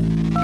Uh, uh.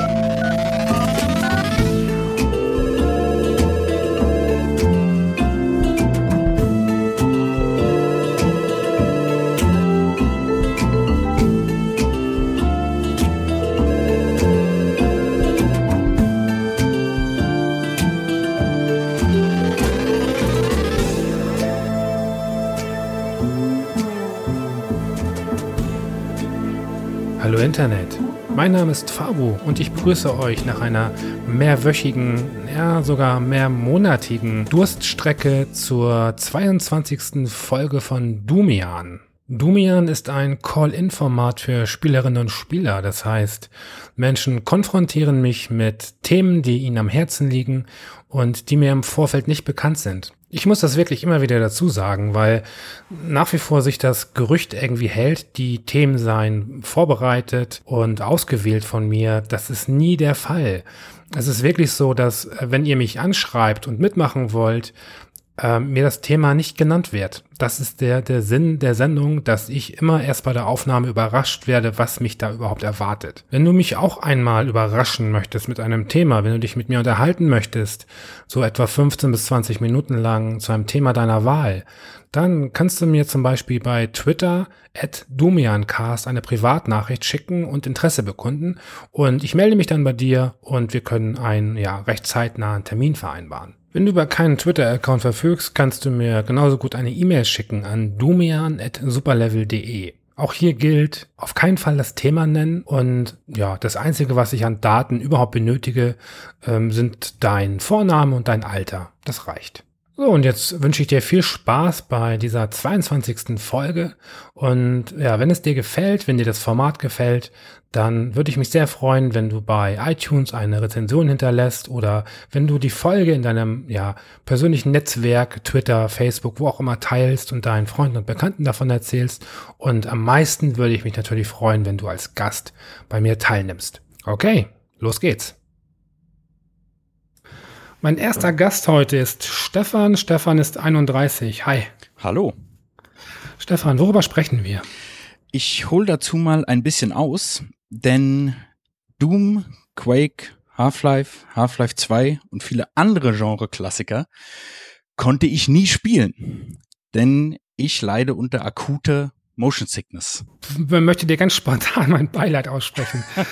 Mein Name ist Fabu und ich begrüße euch nach einer mehrwöchigen, ja sogar mehrmonatigen Durststrecke zur 22. Folge von Dumian. Dumian ist ein Call-in-Format für Spielerinnen und Spieler. Das heißt, Menschen konfrontieren mich mit Themen, die ihnen am Herzen liegen und die mir im Vorfeld nicht bekannt sind. Ich muss das wirklich immer wieder dazu sagen, weil nach wie vor sich das Gerücht irgendwie hält, die Themen seien vorbereitet und ausgewählt von mir. Das ist nie der Fall. Es ist wirklich so, dass wenn ihr mich anschreibt und mitmachen wollt, äh, mir das Thema nicht genannt wird. Das ist der, der Sinn der Sendung, dass ich immer erst bei der Aufnahme überrascht werde, was mich da überhaupt erwartet. Wenn du mich auch einmal überraschen möchtest mit einem Thema, wenn du dich mit mir unterhalten möchtest, so etwa 15 bis 20 Minuten lang zu einem Thema deiner Wahl, dann kannst du mir zum Beispiel bei Twitter at Dumiancast eine Privatnachricht schicken und Interesse bekunden und ich melde mich dann bei dir und wir können einen ja recht zeitnahen Termin vereinbaren. Wenn du über keinen Twitter-Account verfügst, kannst du mir genauso gut eine E-Mail schicken an dumian.superlevel.de. Auch hier gilt, auf keinen Fall das Thema nennen und ja, das Einzige, was ich an Daten überhaupt benötige, ähm, sind dein Vorname und dein Alter. Das reicht. So, und jetzt wünsche ich dir viel Spaß bei dieser 22. Folge. Und ja, wenn es dir gefällt, wenn dir das Format gefällt, dann würde ich mich sehr freuen, wenn du bei iTunes eine Rezension hinterlässt oder wenn du die Folge in deinem ja, persönlichen Netzwerk, Twitter, Facebook, wo auch immer teilst und deinen Freunden und Bekannten davon erzählst. Und am meisten würde ich mich natürlich freuen, wenn du als Gast bei mir teilnimmst. Okay, los geht's. Mein erster Gast heute ist Stefan. Stefan ist 31. Hi. Hallo. Stefan, worüber sprechen wir? Ich hole dazu mal ein bisschen aus, denn Doom, Quake, Half-Life, Half-Life 2 und viele andere Genre-Klassiker konnte ich nie spielen, denn ich leide unter akuter Motion Sickness. Ich möchte dir ganz spontan mein Beileid aussprechen.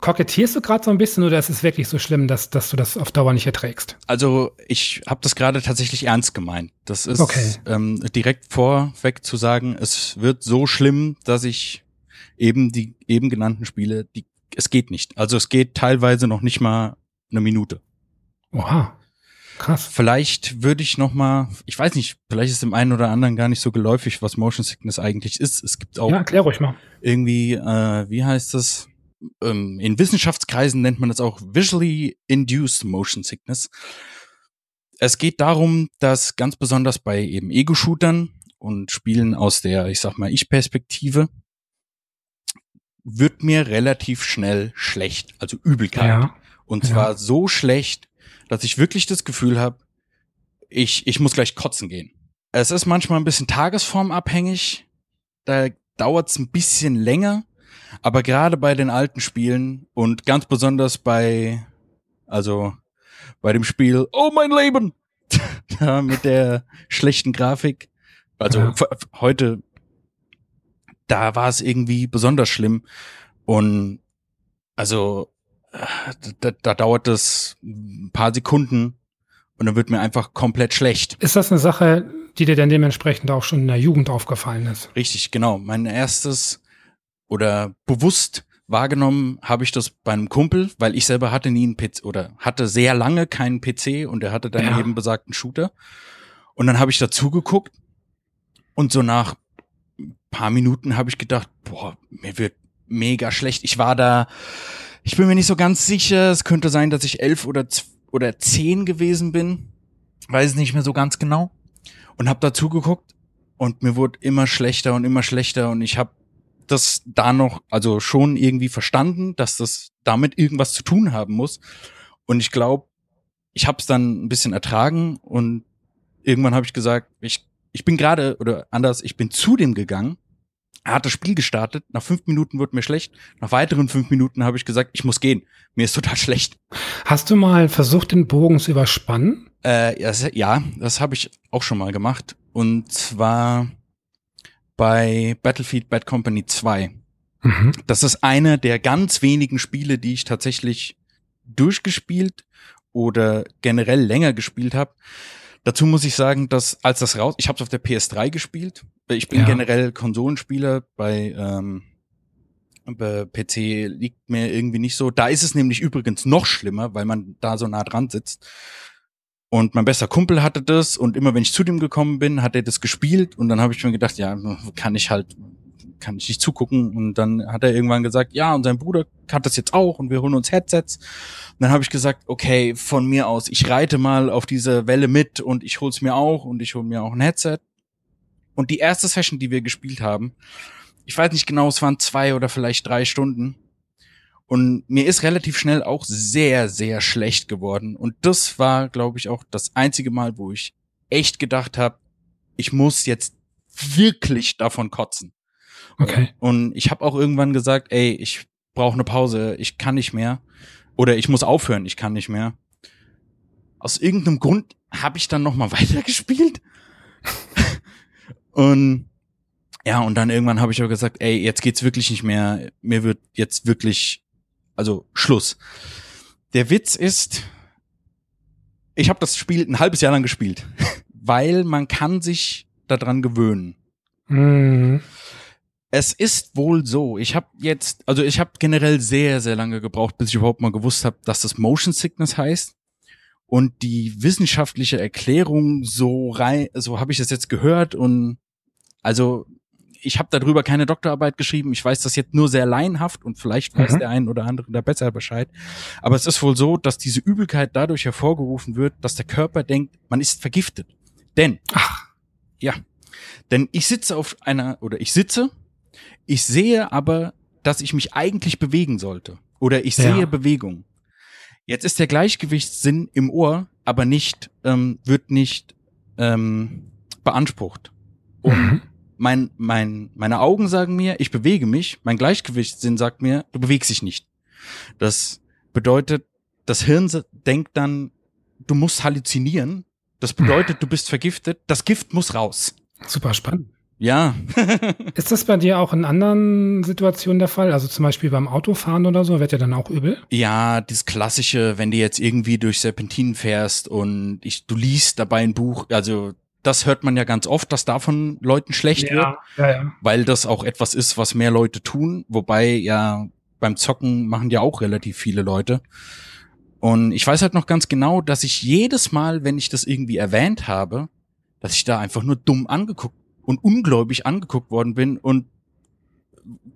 Kokettierst du gerade so ein bisschen oder ist es wirklich so schlimm, dass, dass du das auf Dauer nicht erträgst? Also ich habe das gerade tatsächlich ernst gemeint. Das ist okay. ähm, direkt vorweg zu sagen, es wird so schlimm, dass ich eben die eben genannten Spiele, die, es geht nicht. Also es geht teilweise noch nicht mal eine Minute. Oha. Krass. Vielleicht würde ich noch mal, ich weiß nicht, vielleicht ist dem einen oder anderen gar nicht so geläufig, was Motion Sickness eigentlich ist. Es gibt auch ja, erklär ruhig mal. irgendwie, äh, wie heißt das? ähm, in Wissenschaftskreisen nennt man das auch Visually Induced Motion Sickness. Es geht darum, dass ganz besonders bei eben Ego-Shootern und Spielen aus der, ich sag mal, Ich-Perspektive wird mir relativ schnell schlecht, also Übelkeit. Ja. Und zwar ja. so schlecht, dass ich wirklich das Gefühl habe, ich, ich muss gleich kotzen gehen. Es ist manchmal ein bisschen tagesformabhängig. Da dauert es ein bisschen länger. Aber gerade bei den alten Spielen und ganz besonders bei, also bei dem Spiel Oh mein Leben mit der schlechten Grafik, also ja. heute, da war es irgendwie besonders schlimm und also da, da dauert es ein paar Sekunden und dann wird mir einfach komplett schlecht. Ist das eine Sache, die dir dann dementsprechend auch schon in der Jugend aufgefallen ist? Richtig, genau. Mein erstes oder bewusst wahrgenommen habe ich das bei einem Kumpel, weil ich selber hatte nie einen PC oder hatte sehr lange keinen PC und er hatte dann ja. eben besagten Shooter. Und dann habe ich dazu geguckt und so nach paar Minuten habe ich gedacht, boah, mir wird mega schlecht. Ich war da, ich bin mir nicht so ganz sicher. Es könnte sein, dass ich elf oder oder zehn gewesen bin, weiß nicht mehr so ganz genau. Und habe dazu geguckt und mir wurde immer schlechter und immer schlechter und ich habe das da noch, also schon irgendwie verstanden, dass das damit irgendwas zu tun haben muss. Und ich glaube, ich habe es dann ein bisschen ertragen und irgendwann habe ich gesagt, ich, ich bin gerade, oder anders, ich bin zu dem gegangen, Er hat das Spiel gestartet, nach fünf Minuten wurde mir schlecht, nach weiteren fünf Minuten habe ich gesagt, ich muss gehen, mir ist total schlecht. Hast du mal versucht, den Bogen zu überspannen? Äh, ja, das habe ich auch schon mal gemacht. Und zwar bei Battlefield Bad Company 2. Mhm. Das ist einer der ganz wenigen Spiele, die ich tatsächlich durchgespielt oder generell länger gespielt habe. Dazu muss ich sagen, dass als das raus, ich habe es auf der PS3 gespielt. Ich bin ja. generell Konsolenspieler bei ähm, bei PC liegt mir irgendwie nicht so. Da ist es nämlich übrigens noch schlimmer, weil man da so nah dran sitzt. Und mein bester Kumpel hatte das und immer wenn ich zu dem gekommen bin, hat er das gespielt und dann habe ich mir gedacht, ja, kann ich halt kann ich nicht zugucken. Und dann hat er irgendwann gesagt, ja, und sein Bruder hat das jetzt auch und wir holen uns Headsets. Und dann habe ich gesagt, okay, von mir aus, ich reite mal auf diese Welle mit und ich hol's mir auch und ich hol mir auch ein Headset. Und die erste Session, die wir gespielt haben, ich weiß nicht genau, es waren zwei oder vielleicht drei Stunden. Und mir ist relativ schnell auch sehr, sehr schlecht geworden. Und das war, glaube ich, auch das einzige Mal, wo ich echt gedacht habe, ich muss jetzt wirklich davon kotzen. Okay. Und ich habe auch irgendwann gesagt, ey, ich brauche eine Pause, ich kann nicht mehr. Oder ich muss aufhören, ich kann nicht mehr. Aus irgendeinem Grund habe ich dann noch mal weitergespielt. und ja, und dann irgendwann habe ich auch gesagt, ey, jetzt geht's wirklich nicht mehr. Mir wird jetzt wirklich, also Schluss. Der Witz ist, ich habe das Spiel ein halbes Jahr lang gespielt, weil man kann sich daran gewöhnen. Mhm. Es ist wohl so. Ich habe jetzt, also ich habe generell sehr, sehr lange gebraucht, bis ich überhaupt mal gewusst habe, dass das Motion Sickness heißt. Und die wissenschaftliche Erklärung so rein, so habe ich das jetzt gehört und also ich habe darüber keine Doktorarbeit geschrieben. Ich weiß das jetzt nur sehr laienhaft und vielleicht weiß mhm. der ein oder andere da besser Bescheid. Aber es ist wohl so, dass diese Übelkeit dadurch hervorgerufen wird, dass der Körper denkt, man ist vergiftet. Denn, Ach. ja, denn ich sitze auf einer, oder ich sitze ich sehe aber, dass ich mich eigentlich bewegen sollte. Oder ich sehe ja. Bewegung. Jetzt ist der Gleichgewichtssinn im Ohr, aber nicht, ähm, wird nicht ähm, beansprucht. Und mhm. mein, mein, meine Augen sagen mir, ich bewege mich, mein Gleichgewichtssinn sagt mir, du bewegst dich nicht. Das bedeutet, das Hirn denkt dann, du musst halluzinieren. Das bedeutet, du bist vergiftet. Das Gift muss raus. Super spannend. Ja. ist das bei dir auch in anderen Situationen der Fall? Also zum Beispiel beim Autofahren oder so, wird dir dann auch übel? Ja, das klassische, wenn du jetzt irgendwie durch Serpentinen fährst und ich, du liest dabei ein Buch, also das hört man ja ganz oft, dass davon Leuten schlecht ja, wird, ja, ja. weil das auch etwas ist, was mehr Leute tun, wobei ja beim Zocken machen ja auch relativ viele Leute. Und ich weiß halt noch ganz genau, dass ich jedes Mal, wenn ich das irgendwie erwähnt habe, dass ich da einfach nur dumm angeguckt und ungläubig angeguckt worden bin und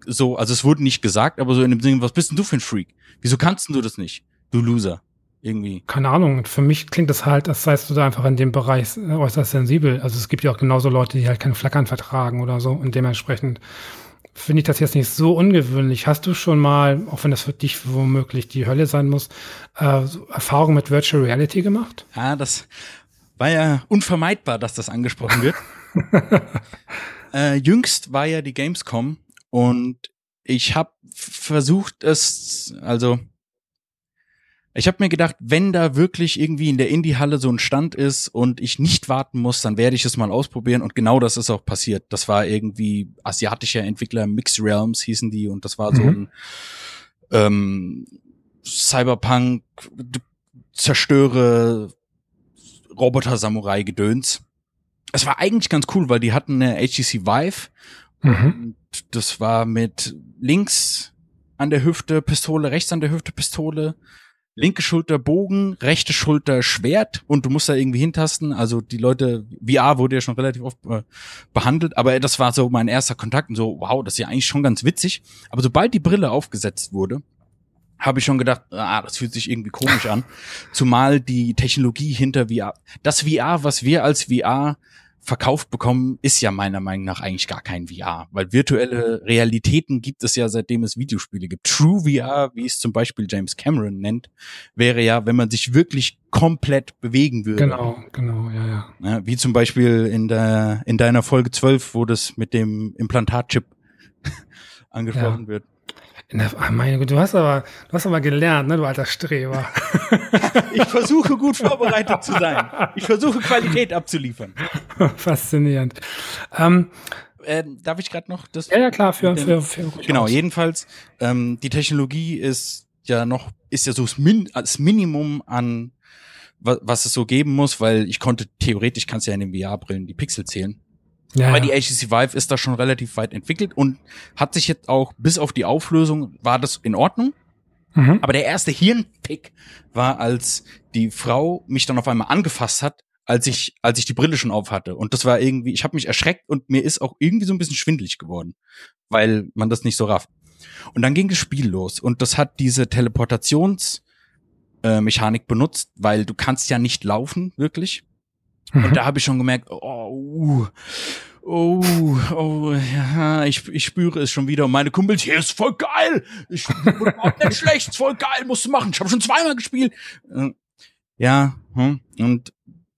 so, also es wurde nicht gesagt, aber so in dem Sinne, was bist denn du für ein Freak? Wieso kannst du das nicht? Du Loser. Irgendwie. Keine Ahnung. Für mich klingt das halt, als seist du da einfach in dem Bereich äußerst sensibel. Also es gibt ja auch genauso Leute, die halt kein Flackern vertragen oder so. Und dementsprechend finde ich das jetzt nicht so ungewöhnlich. Hast du schon mal, auch wenn das für dich womöglich die Hölle sein muss, äh, so Erfahrung mit Virtual Reality gemacht? Ja, das war ja unvermeidbar, dass das angesprochen wird. äh, jüngst war ja die Gamescom und ich habe versucht es, also ich habe mir gedacht, wenn da wirklich irgendwie in der Indie-Halle so ein Stand ist und ich nicht warten muss, dann werde ich es mal ausprobieren. Und genau das ist auch passiert. Das war irgendwie asiatischer Entwickler, Mixed Realms hießen die, und das war so mhm. ein ähm, Cyberpunk, zerstöre Roboter-Samurai-Gedöns es war eigentlich ganz cool, weil die hatten eine HTC Vive. Mhm. das war mit links an der Hüfte Pistole, rechts an der Hüfte Pistole, linke Schulter Bogen, rechte Schulter Schwert und du musst da irgendwie hintasten. Also die Leute, VR wurde ja schon relativ oft äh, behandelt, aber das war so mein erster Kontakt und so, wow, das ist ja eigentlich schon ganz witzig. Aber sobald die Brille aufgesetzt wurde, habe ich schon gedacht, ah, das fühlt sich irgendwie komisch an. Zumal die Technologie hinter VR, das VR, was wir als VR verkauft bekommen, ist ja meiner Meinung nach eigentlich gar kein VR, weil virtuelle Realitäten gibt es ja seitdem es Videospiele gibt. True VR, wie es zum Beispiel James Cameron nennt, wäre ja, wenn man sich wirklich komplett bewegen würde. Genau, genau, ja, ja. wie zum Beispiel in der in deiner Folge 12, wo das mit dem Implantatchip angesprochen ja. wird. Der, ach meine Güte, du hast aber, du hast aber gelernt, ne, du alter Streber. ich versuche gut vorbereitet zu sein. Ich versuche Qualität abzuliefern. Faszinierend. Ähm, äh, darf ich gerade noch das? Ja, ja, klar, für, für, für Genau, aus. jedenfalls, ähm, die Technologie ist ja noch, ist ja so das, Min das Minimum an, was, was es so geben muss, weil ich konnte, theoretisch kannst du ja in den VR-Brillen die Pixel zählen. Ja, Aber die HTC Vive ist da schon relativ weit entwickelt und hat sich jetzt auch bis auf die Auflösung war das in Ordnung. Mhm. Aber der erste Hirnpick war, als die Frau mich dann auf einmal angefasst hat, als ich als ich die Brille schon auf hatte und das war irgendwie, ich habe mich erschreckt und mir ist auch irgendwie so ein bisschen schwindlig geworden, weil man das nicht so rafft. Und dann ging das Spiel los und das hat diese Teleportations äh, Mechanik benutzt, weil du kannst ja nicht laufen wirklich. Mhm. Und da habe ich schon gemerkt, oh, uh, oh, oh, ja, ich, ich spüre es schon wieder. Und meine Kumpels, hier ist voll geil. Ich bin nicht schlecht, ist voll geil, musst du machen. Ich habe schon zweimal gespielt. Äh, ja, hm. und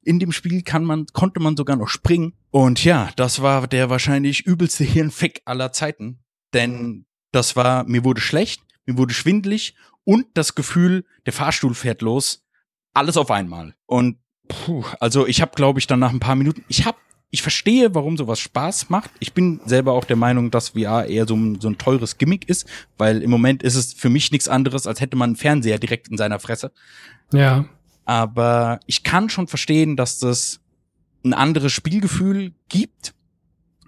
in dem Spiel kann man, konnte man sogar noch springen. Und ja, das war der wahrscheinlich übelste Hirnfick aller Zeiten. Denn das war, mir wurde schlecht, mir wurde schwindlig und das Gefühl, der Fahrstuhl fährt los. Alles auf einmal. Und puh, also ich habe, glaube ich, dann nach ein paar Minuten, ich habe ich verstehe, warum sowas Spaß macht. Ich bin selber auch der Meinung, dass VR eher so ein, so ein teures Gimmick ist, weil im Moment ist es für mich nichts anderes, als hätte man einen Fernseher direkt in seiner Fresse. Ja. Aber ich kann schon verstehen, dass das ein anderes Spielgefühl gibt.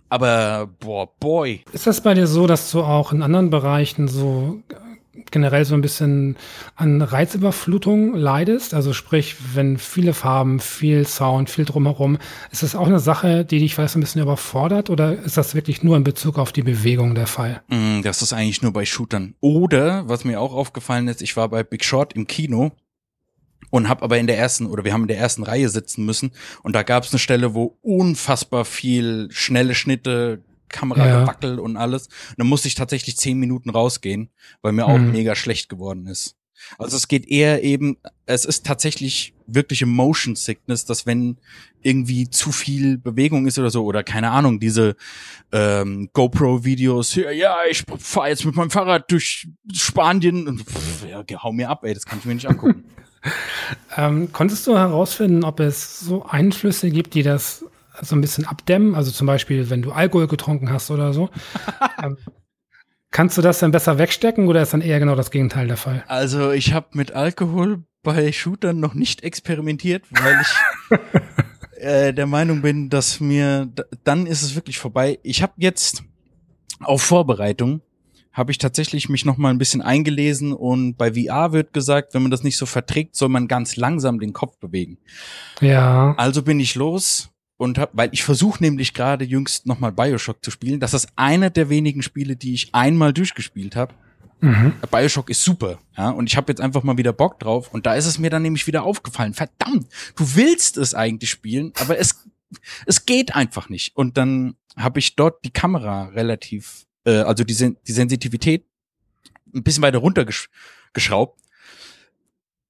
Aber boah, boy. Ist das bei dir so, dass du auch in anderen Bereichen so generell so ein bisschen an Reizüberflutung leidest? Also sprich, wenn viele Farben, viel Sound, viel drumherum, ist das auch eine Sache, die dich vielleicht ein bisschen überfordert oder ist das wirklich nur in Bezug auf die Bewegung der Fall? Mm, das ist eigentlich nur bei Shootern. Oder, was mir auch aufgefallen ist, ich war bei Big Short im Kino und habe aber in der ersten oder wir haben in der ersten Reihe sitzen müssen und da gab es eine Stelle, wo unfassbar viel schnelle Schnitte, Kameragewackel ja. und alles. Und dann musste ich tatsächlich zehn Minuten rausgehen, weil mir auch mhm. mega schlecht geworden ist. Also es geht eher eben, es ist tatsächlich wirkliche Motion Sickness, dass wenn irgendwie zu viel Bewegung ist oder so, oder keine Ahnung, diese ähm, GoPro-Videos, ja, ja, ich fahre jetzt mit meinem Fahrrad durch Spanien und pff, ja, hau mir ab, ey, das kann ich mir nicht angucken. ähm, konntest du herausfinden, ob es so Einflüsse gibt, die das so ein bisschen abdämmen. Also zum Beispiel, wenn du Alkohol getrunken hast oder so. ähm, kannst du das dann besser wegstecken oder ist dann eher genau das Gegenteil der Fall? Also ich habe mit Alkohol bei Shootern noch nicht experimentiert, weil ich äh, der Meinung bin, dass mir dann ist es wirklich vorbei. Ich habe jetzt auf Vorbereitung habe ich tatsächlich mich noch mal ein bisschen eingelesen und bei VR wird gesagt, wenn man das nicht so verträgt, soll man ganz langsam den Kopf bewegen. Ja. Also bin ich los, und hab, weil ich versuche nämlich gerade jüngst nochmal Bioshock zu spielen. Das ist einer der wenigen Spiele, die ich einmal durchgespielt habe. Mhm. Bioshock ist super, ja, und ich habe jetzt einfach mal wieder Bock drauf. Und da ist es mir dann nämlich wieder aufgefallen. Verdammt, du willst es eigentlich spielen, aber es es geht einfach nicht. Und dann habe ich dort die Kamera relativ, äh, also die, die Sensitivität ein bisschen weiter runtergeschraubt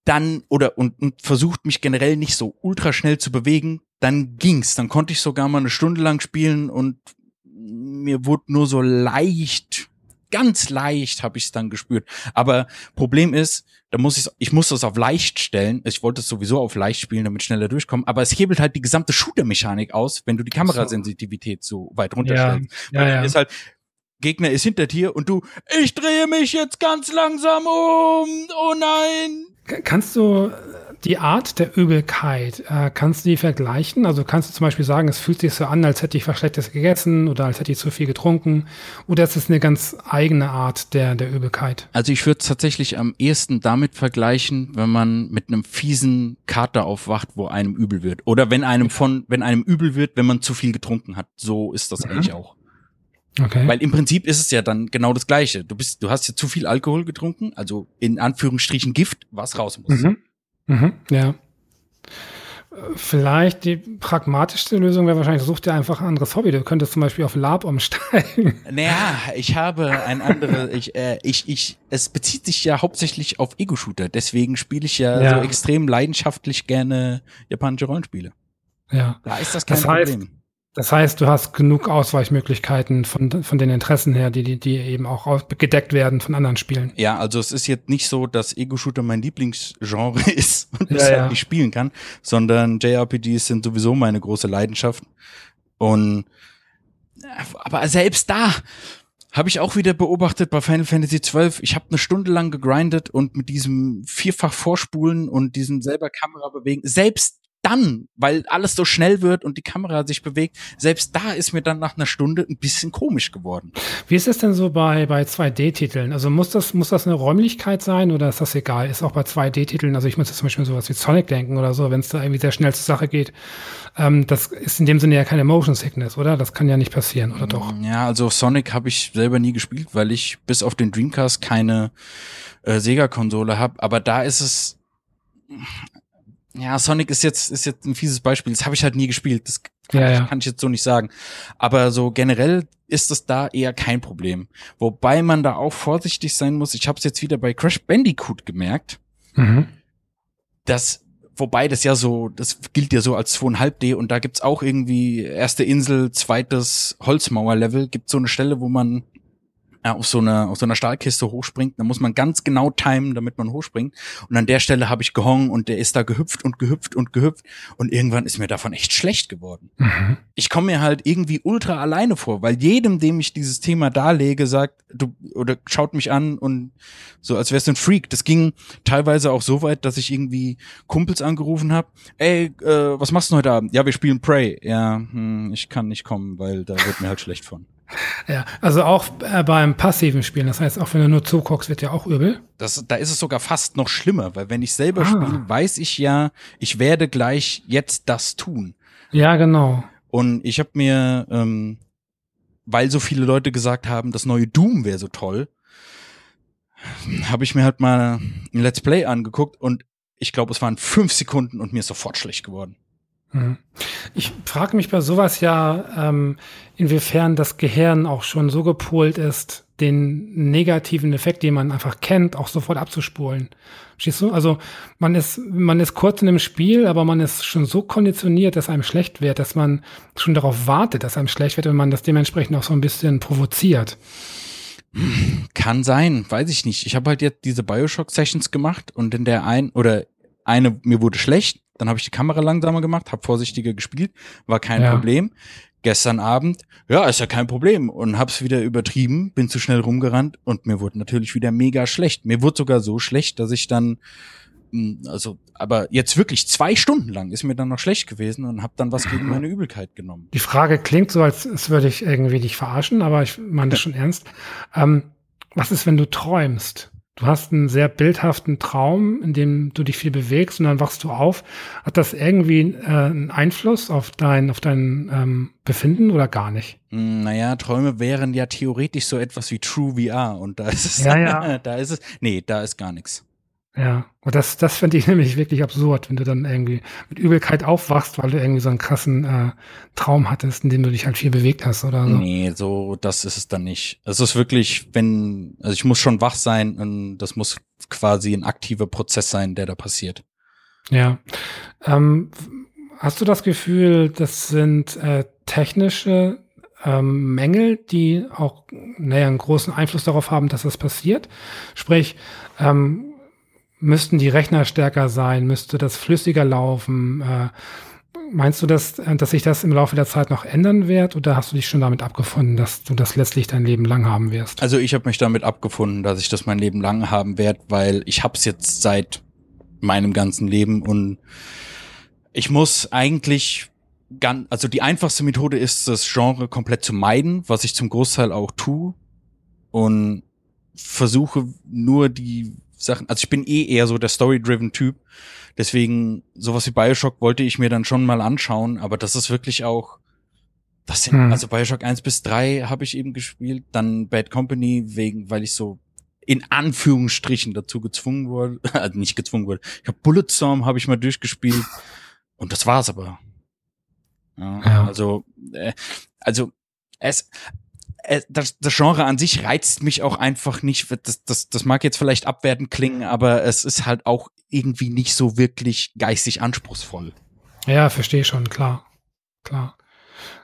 dann oder und, und versucht mich generell nicht so ultra schnell zu bewegen, dann ging's. Dann konnte ich sogar mal eine Stunde lang spielen und mir wurde nur so leicht, ganz leicht habe ich es dann gespürt. Aber Problem ist, da muss ich, ich muss das auf leicht stellen. Ich wollte es sowieso auf leicht spielen, damit schneller durchkommen. Aber es hebelt halt die gesamte Shooter-Mechanik aus, wenn du die Kamerasensitivität so weit runterstellst. Ja, ja, ja. ist halt, Gegner ist hinter dir und du, ich drehe mich jetzt ganz langsam um. Oh nein. Kannst du die Art der Übelkeit, äh, kannst du die vergleichen? Also kannst du zum Beispiel sagen, es fühlt sich so an, als hätte ich was Schlechtes gegessen oder als hätte ich zu viel getrunken? Oder ist es eine ganz eigene Art der, der Übelkeit? Also ich würde es tatsächlich am ehesten damit vergleichen, wenn man mit einem fiesen Kater aufwacht, wo einem übel wird. Oder wenn einem von, wenn einem übel wird, wenn man zu viel getrunken hat. So ist das mhm. eigentlich auch. Okay. Weil im Prinzip ist es ja dann genau das Gleiche. Du bist, du hast ja zu viel Alkohol getrunken, also in Anführungsstrichen Gift, was raus muss. Mhm. Mhm, ja. Vielleicht die pragmatischste Lösung wäre wahrscheinlich, such dir einfach ein anderes Hobby. Du könntest zum Beispiel auf Lab umsteigen. Naja, ich habe ein anderes, ich, äh, ich, ich, es bezieht sich ja hauptsächlich auf Ego-Shooter. Deswegen spiele ich ja, ja, so extrem leidenschaftlich gerne japanische Rollenspiele. Ja. Da ist das kein das heißt, Problem. Das heißt, du hast genug Ausweichmöglichkeiten von, von den Interessen her, die, die, die eben auch gedeckt werden von anderen Spielen. Ja, also es ist jetzt nicht so, dass Ego-Shooter mein Lieblingsgenre ist und Ja, ich halt ja. nicht spielen kann, sondern JRPGs sind sowieso meine große Leidenschaft. Und aber selbst da habe ich auch wieder beobachtet bei Final Fantasy XII. Ich habe eine Stunde lang gegrindet und mit diesem vierfach Vorspulen und diesem selber Kamera bewegen, selbst dann, weil alles so schnell wird und die Kamera sich bewegt, selbst da ist mir dann nach einer Stunde ein bisschen komisch geworden. Wie ist es denn so bei, bei 2D-Titeln? Also muss das, muss das eine Räumlichkeit sein oder ist das egal? Ist auch bei 2D-Titeln, also ich muss jetzt zum Beispiel sowas wie Sonic denken oder so, wenn es da irgendwie sehr schnell zur Sache geht. Ähm, das ist in dem Sinne ja keine Motion Sickness, oder? Das kann ja nicht passieren, oder doch? Ja, also Sonic habe ich selber nie gespielt, weil ich bis auf den Dreamcast keine äh, Sega-Konsole habe. Aber da ist es. Ja, Sonic ist jetzt ist jetzt ein fieses Beispiel. Das habe ich halt nie gespielt. Das kann, Ja, ich, ja. kann ich jetzt so nicht sagen. Aber so generell ist es da eher kein Problem. Wobei man da auch vorsichtig sein muss. Ich habe es jetzt wieder bei Crash Bandicoot gemerkt, Mhm. dass wobei das ja so, das gilt ja so als 2,5D und da gibt's auch irgendwie erste Insel, zweites Holzmauerlevel, gibt so eine Stelle, wo man auf so einer auf so einer Stahlkiste hochspringt, da muss man ganz genau timen, damit man hochspringt und an der Stelle habe ich gehongen und der ist da gehüpft und gehüpft und gehüpft und irgendwann ist mir davon echt schlecht geworden. Mhm. Ich komme mir halt irgendwie ultra alleine vor, weil jedem, dem ich dieses Thema darlege, sagt, du oder schaut mich an und so, als wärst du ein Freak. Das ging teilweise auch so weit, dass ich irgendwie Kumpels angerufen habe. Ey, äh, was machst du heute Abend? Ja, wir spielen Prey. Ja, hm, ich kann nicht kommen, weil da wird mir halt schlecht von. Ja, also auch äh, beim passiven Spielen, das heißt, auch wenn du nur zuguckst, wird ja auch übel. Das, da ist es sogar fast noch schlimmer, weil wenn ich selber Ah. spiele, weiß ich ja, ich werde gleich jetzt das tun. Ja, genau. Und ich habe mir, ähm, weil so viele Leute gesagt haben, das neue Doom wäre so toll, habe ich mir halt mal ein Let's Play angeguckt und ich glaube, es waren fünf Sekunden und mir ist sofort schlecht geworden. Mhm. Ich frage mich bei sowas ja, ähm, inwiefern das Gehirn auch schon so gepolt ist, den negativen Effekt, den man einfach kennt, auch sofort abzuspulen. Verstehst du? Also man ist, man ist kurz in einem Spiel, aber man ist schon so konditioniert, dass einem schlecht wird, dass man schon darauf wartet, dass einem schlecht wird und man das dementsprechend auch so ein bisschen provoziert. Kann sein, weiß ich nicht. Ich habe halt jetzt diese Bioshock-Sessions gemacht und in der ein oder eine, mir wurde schlecht, dann habe ich die Kamera langsamer gemacht, habe vorsichtiger gespielt, war kein Ja. Problem. Gestern Abend, ja, ist ja kein Problem und hab's wieder übertrieben, bin zu schnell rumgerannt und mir wurde natürlich wieder mega schlecht. Mir wurde sogar so schlecht, dass ich dann mh, also, aber jetzt wirklich zwei Stunden lang ist mir dann noch schlecht gewesen und habe dann was gegen meine Übelkeit genommen. Die Frage klingt so, als, als würde ich irgendwie dich verarschen, aber ich meine das schon ernst. Ähm, was ist, wenn du träumst? Du hast einen sehr bildhaften Traum, in dem du dich viel bewegst und dann wachst du auf. Hat das irgendwie äh, einen Einfluss auf dein, auf dein ähm, Befinden oder gar nicht? Hm, Naja, Träume wären ja theoretisch so etwas wie True VR und da ist es, Ja, ja. da ist es, nee, da ist gar nichts. Ja, und das, das finde ich nämlich wirklich absurd, wenn du dann irgendwie mit Übelkeit aufwachst, weil du irgendwie so einen krassen äh, Traum hattest, in dem du dich halt viel bewegt hast oder so. Nee, so, das ist es dann nicht. Es ist wirklich, wenn, also ich muss schon wach sein und das muss quasi ein aktiver Prozess sein, der da passiert. Ja. Ähm, hast du das Gefühl, das sind äh, technische ähm, Mängel, die auch naja, einen großen Einfluss darauf haben, dass das passiert? Sprich, ähm, müssten die Rechner stärker sein, müsste das flüssiger laufen? Äh, meinst du, dass, äh, dass sich das im Laufe der Zeit noch ändern wird oder hast du dich schon damit abgefunden, dass du das letztlich dein Leben lang haben wirst? Also ich habe mich damit abgefunden, dass ich das mein Leben lang haben werde, weil ich hab's jetzt seit meinem ganzen Leben und ich muss eigentlich ganz, also die einfachste Methode ist, das Genre komplett zu meiden, was ich zum Großteil auch tue und versuche nur die Sachen, also ich bin eh eher so der Story-driven Typ, deswegen sowas wie Bioshock wollte ich mir dann schon mal anschauen, aber das ist wirklich auch das sind, Hm. also Bioshock 1 bis 3 habe ich eben gespielt, dann Bad Company, wegen, weil ich so in Anführungsstrichen dazu gezwungen wurde, also nicht gezwungen wurde. Ich habe Bulletstorm habe ich mal durchgespielt und das war's aber. Ja, Ja. Also, äh, also es, das, das Genre an sich reizt mich auch einfach nicht. Das, das, das mag jetzt vielleicht abwertend klingen, aber es ist halt auch irgendwie nicht so wirklich geistig anspruchsvoll. Ja, verstehe schon, klar. Klar.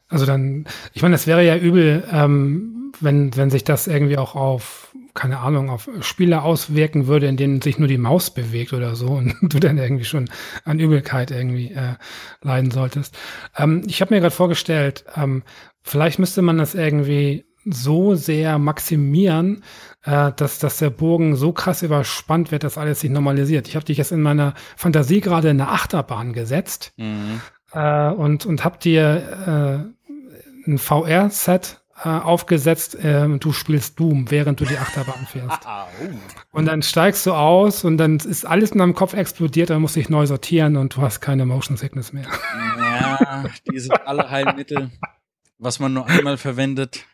Also dann, ich meine, es wäre ja übel, ähm, wenn, wenn sich das irgendwie auch auf, keine Ahnung, auf Spiele auswirken würde, in denen sich nur die Maus bewegt oder so und du dann irgendwie schon an Übelkeit irgendwie äh, leiden solltest. Ähm, ich habe mir gerade vorgestellt, ähm, vielleicht müsste man das irgendwie so sehr maximieren, äh, dass, dass der Bogen so krass überspannt wird, dass alles sich normalisiert. Ich habe dich jetzt in meiner Fantasie gerade in eine Achterbahn gesetzt mhm. äh, und, und hab dir äh, ein VR-Set äh, aufgesetzt äh, und du spielst Doom, während du die Achterbahn fährst. Und dann steigst du aus und dann ist alles in deinem Kopf explodiert, dann musst du dich neu sortieren und du hast keine Motion Sickness mehr. Ja, diese alle Heilmittel, was man nur einmal verwendet.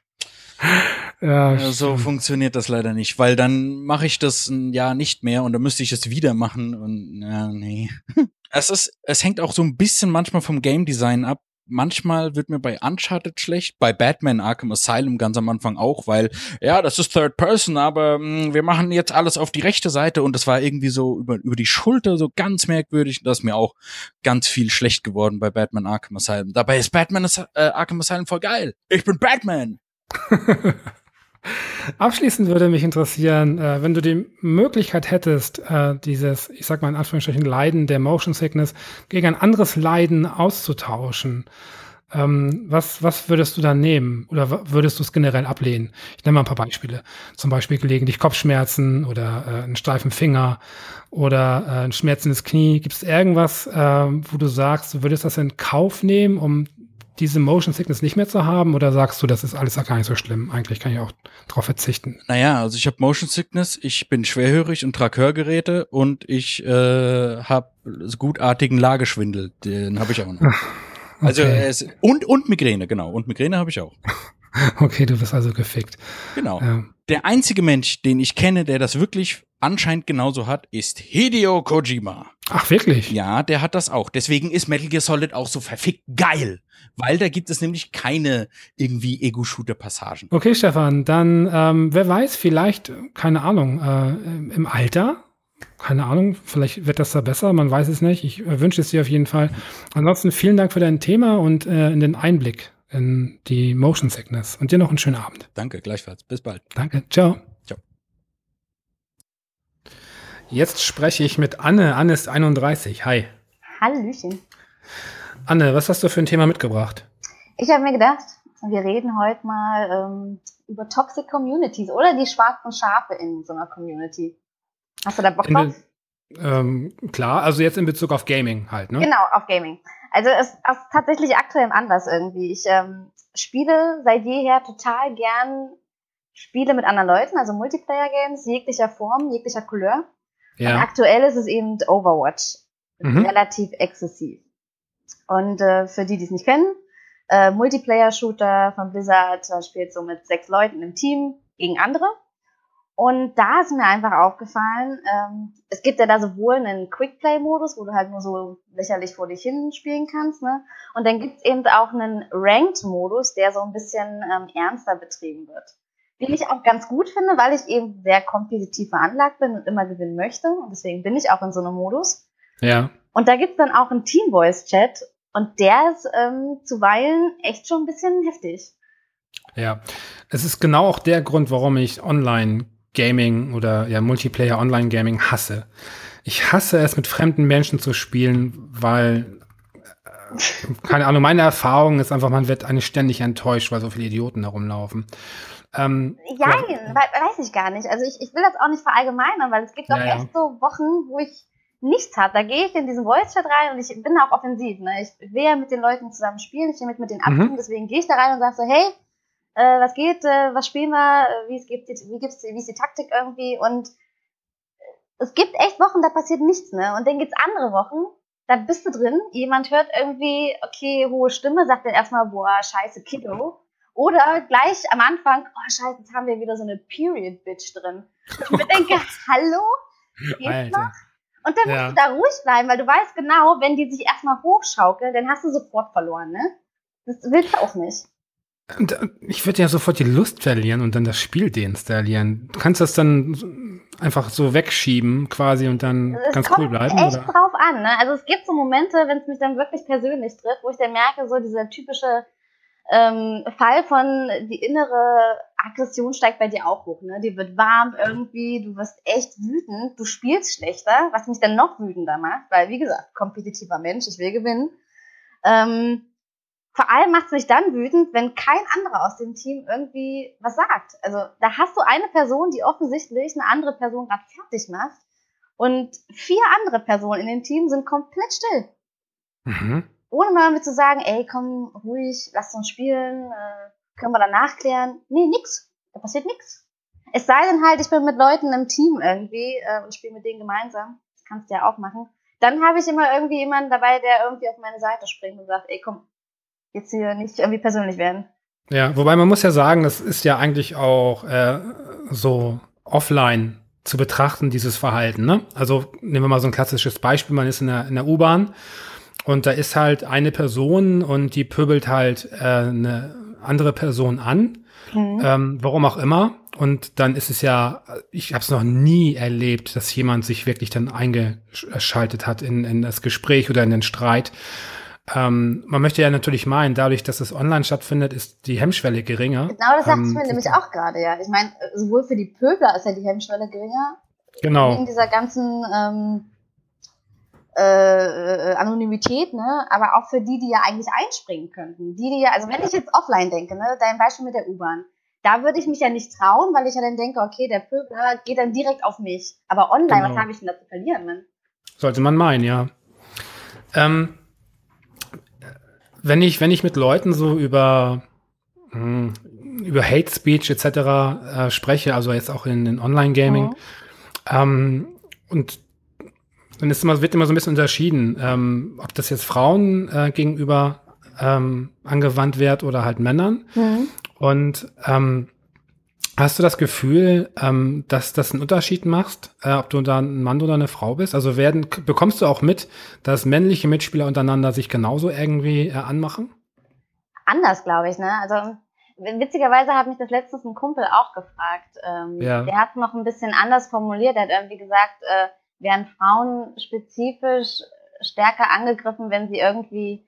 Ja, so funktioniert das leider nicht, weil dann mache ich das ein Jahr nicht mehr und dann müsste ich es wieder machen und ja, nee. Es ist, es hängt auch so ein bisschen manchmal vom Game Design ab. Manchmal wird mir bei Uncharted schlecht, bei Batman Arkham Asylum ganz am Anfang auch, weil ja, das ist Third Person, aber mh, hm, wir machen jetzt alles auf die rechte Seite und das war irgendwie so über, über die Schulter so ganz merkwürdig. Das ist mir auch ganz viel schlecht geworden bei Batman Arkham Asylum. Dabei ist Batman äh, Arkham Asylum voll geil. Ich bin Batman. Abschließend würde mich interessieren, äh, wenn du die Möglichkeit hättest, äh, dieses, ich sag mal in Anführungsstrichen, Leiden der Motion Sickness gegen ein anderes Leiden auszutauschen. Ähm, was, was würdest du dann nehmen? Oder würdest du es generell ablehnen? Ich nenne mal ein paar Beispiele. Zum Beispiel gelegentlich Kopfschmerzen oder äh, einen steifen Finger oder äh, ein schmerzendes Knie. Gibt es irgendwas, äh, wo du sagst, du würdest das in Kauf nehmen, um diese Motion Sickness nicht mehr zu haben oder sagst du, das ist alles gar nicht so schlimm? Eigentlich kann ich auch darauf verzichten. Naja, also ich habe Motion Sickness, ich bin schwerhörig und trage Hörgeräte und ich äh, habe gutartigen Lageschwindel, den habe ich auch noch. Also es, und und Migräne, genau, und Migräne habe ich auch. Okay, du bist also gefickt. Genau. Ja. Der einzige Mensch, den ich kenne, der das wirklich anscheinend genauso hat, ist Hideo Kojima. Ach, wirklich? Ja, der hat das auch. Deswegen ist Metal Gear Solid auch so verfickt geil. Weil da gibt es nämlich keine irgendwie Ego-Shooter-Passagen. Okay, Stefan, dann, ähm, wer weiß, vielleicht, keine Ahnung, äh, im Alter keine Ahnung, vielleicht wird das da besser, man weiß es nicht. Ich äh, wünsche es dir auf jeden Fall. Ansonsten vielen Dank für dein Thema und äh, in den Einblick in die Motion Sickness. Und dir noch einen schönen Abend. Danke, gleichfalls. Bis bald. Danke. Ciao. Jetzt spreche ich mit Anne. Anne ist 31. Hi. Hallöchen. Anne, was hast du für ein Thema mitgebracht? Ich habe mir gedacht, wir reden heute mal ähm, über Toxic Communities oder die schwarzen Schafe in so einer Community. Hast du da Bock drauf? Ähm, klar, also jetzt in Bezug auf Gaming halt, ne? Genau, auf Gaming. Also es ist tatsächlich aktuell Anlass irgendwie. Ich ähm, spiele seit jeher total gern Spiele mit anderen Leuten, also Multiplayer-Games jeglicher Form, jeglicher Couleur. Ja. Aktuell ist es eben Overwatch. Mhm. Relativ exzessiv. Und äh, für die, die es nicht kennen, äh, Multiplayer-Shooter von Blizzard spielt so mit sechs Leuten im Team gegen andere. Und da ist mir einfach aufgefallen, ähm, es gibt ja da sowohl einen Quick-Play-Modus, wo du halt nur so lächerlich vor dich hin spielen kannst, ne? Und dann gibt's eben auch einen Ranked-Modus, der so ein bisschen ähm, ernster betrieben wird. Den ich auch ganz gut finde, weil ich eben sehr kompetitiv veranlagt bin und immer gewinnen möchte. Und deswegen bin ich auch in so einem Modus. Ja. Und da gibt's dann auch einen Team-Voice-Chat und der ist ähm, zuweilen echt schon ein bisschen heftig. Ja, es ist genau auch der Grund, warum ich online Gaming oder ja Multiplayer Online Gaming hasse. Ich hasse es, mit fremden Menschen zu spielen, weil äh, keine Ahnung, meine Erfahrung ist einfach, man wird eigentlich ständig enttäuscht, weil so viele Idioten herumlaufen. Ähm, ja, weiß ich gar nicht. Also ich, ich will das auch nicht verallgemeinern, weil es gibt auch ja, echt so Wochen, wo ich nichts habe. Da gehe ich in diesen Voice-Chat rein und ich bin auch offensiv. Ne? Ich will ja mit den Leuten zusammen spielen, ich will mit, mit denen abstimmen, mhm. deswegen gehe ich da rein und sage so, hey, äh, was geht, äh, was spielen wir, wie, es gibt, wie, gibt's, wie ist die Taktik irgendwie und es gibt echt Wochen, da passiert nichts, ne? Und dann gibt's andere Wochen, da bist du drin, jemand hört irgendwie, okay, hohe Stimme, sagt dann erstmal, boah, scheiße, Kiddo. Oder gleich am Anfang, oh scheiße, jetzt haben wir wieder so eine Period-Bitch drin. Ich mir denke, hallo? Geht's noch? Und dann ja. musst du da ruhig bleiben, weil du weißt genau, wenn die sich erstmal hochschaukeln, dann hast du sofort verloren, ne? Das willst du auch nicht. Äh, ich würde ja sofort die Lust verlieren und dann das Spiel deinstallieren. Du kannst das dann einfach so wegschieben quasi und dann es ganz cool bleiben. Echt oder? drauf an. Ne? Also es gibt so Momente, wenn es mich dann wirklich persönlich trifft, wo ich dann merke, so dieser typische ähm, Fall von die innere Aggression steigt bei dir auch hoch, ne? Dir wird warm irgendwie, du wirst echt wütend, du spielst schlechter, was mich dann noch wütender macht, weil wie gesagt, kompetitiver Mensch, ich will gewinnen. Ähm, vor allem macht es mich dann wütend, wenn kein anderer aus dem Team irgendwie was sagt. Also da hast du eine Person, die offensichtlich eine andere Person gerade fertig macht und vier andere Personen in dem Team sind komplett still. Mhm. Ohne mal mit zu sagen, ey, komm, ruhig, lass uns spielen, äh, können wir danach klären. Nee, nix. Da passiert nix. Es sei denn halt, ich bin mit Leuten im Team irgendwie äh, und spiele mit denen gemeinsam. Das kannst du ja auch machen. Dann habe ich immer irgendwie jemanden dabei, der irgendwie auf meine Seite springt und sagt, ey, komm, jetzt hier nicht irgendwie persönlich werden. Ja, wobei man muss ja sagen, das ist ja eigentlich auch äh, so offline zu betrachten, dieses Verhalten. Ne? Also nehmen wir mal so ein klassisches Beispiel, man ist in der, in der U-Bahn und da ist halt eine Person und die pöbelt halt äh, eine andere Person an, mhm. ähm, warum auch immer. Und dann ist es ja, ich habe es noch nie erlebt, dass jemand sich wirklich dann eingeschaltet hat in, in das Gespräch oder in den Streit. Ähm, man möchte ja natürlich meinen, dadurch, dass es online stattfindet, ist die Hemmschwelle geringer. Genau, das sagte ähm, ich mir nämlich auch gerade, ja. Ich meine, sowohl für die Pöbler ist ja die Hemmschwelle geringer. Genau. Wegen dieser ganzen ähm, äh, Anonymität, ne? Aber auch für die, die ja eigentlich einspringen könnten. Die, die ja, also wenn ich jetzt offline denke, ne, dein Beispiel mit der U-Bahn, da würde ich mich ja nicht trauen, weil ich ja dann denke, okay, der Pöbler geht dann direkt auf mich. Aber online, genau. was habe ich denn da zu verlieren, ne? Sollte man meinen, ja. Ähm, wenn ich, wenn ich mit Leuten so über, mh, hm, über Hate Speech etc. Äh, spreche, also jetzt auch in, in Online-Gaming, mhm. ähm, und dann ist immer, wird immer so ein bisschen unterschieden, ähm, ob das jetzt Frauen äh, gegenüber ähm, angewandt wird oder halt Männern. Mhm. Und ähm, Hast du das Gefühl, ähm, dass das einen Unterschied macht, äh, ob du da ein Mann oder eine Frau bist? Also werden, bekommst du auch mit, dass männliche Mitspieler untereinander sich genauso irgendwie äh, anmachen? Anders, glaube ich, ne? Also witzigerweise hat mich das letztens ein Kumpel auch gefragt. Ähm, ja. Der hat noch ein bisschen anders formuliert. Er hat irgendwie gesagt, äh, werden Frauen spezifisch stärker angegriffen, wenn sie irgendwie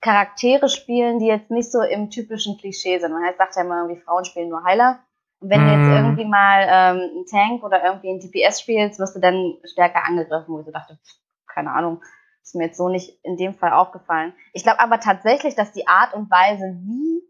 Charaktere spielen, die jetzt nicht so im typischen Klischee sind. Man heißt, sagt ja immer irgendwie, Frauen spielen nur Heiler. Und wenn du jetzt mhm. irgendwie mal ähm, einen Tank oder irgendwie ein DPS spielst, wirst du dann stärker angegriffen, wo ich so dachte, keine Ahnung, ist mir jetzt so nicht in dem Fall aufgefallen. Ich glaube aber tatsächlich, dass die Art und Weise, wie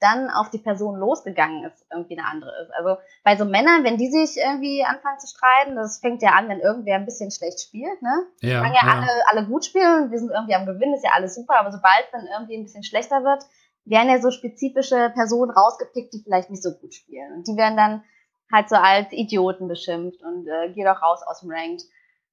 dann auf die Person losgegangen ist, irgendwie eine andere ist. Also bei so Männern, wenn die sich irgendwie anfangen zu streiten, das fängt ja an, wenn irgendwer ein bisschen schlecht spielt, ne? Ja, Fangen ja, ja. Alle, alle gut spielen, wir sind irgendwie am Gewinn, ist ja alles super, aber sobald dann irgendwie ein bisschen schlechter wird, werden ja so spezifische Personen rausgepickt, die vielleicht nicht so gut spielen. Und die werden dann halt so als Idioten beschimpft und äh, geh doch raus aus dem Ranked.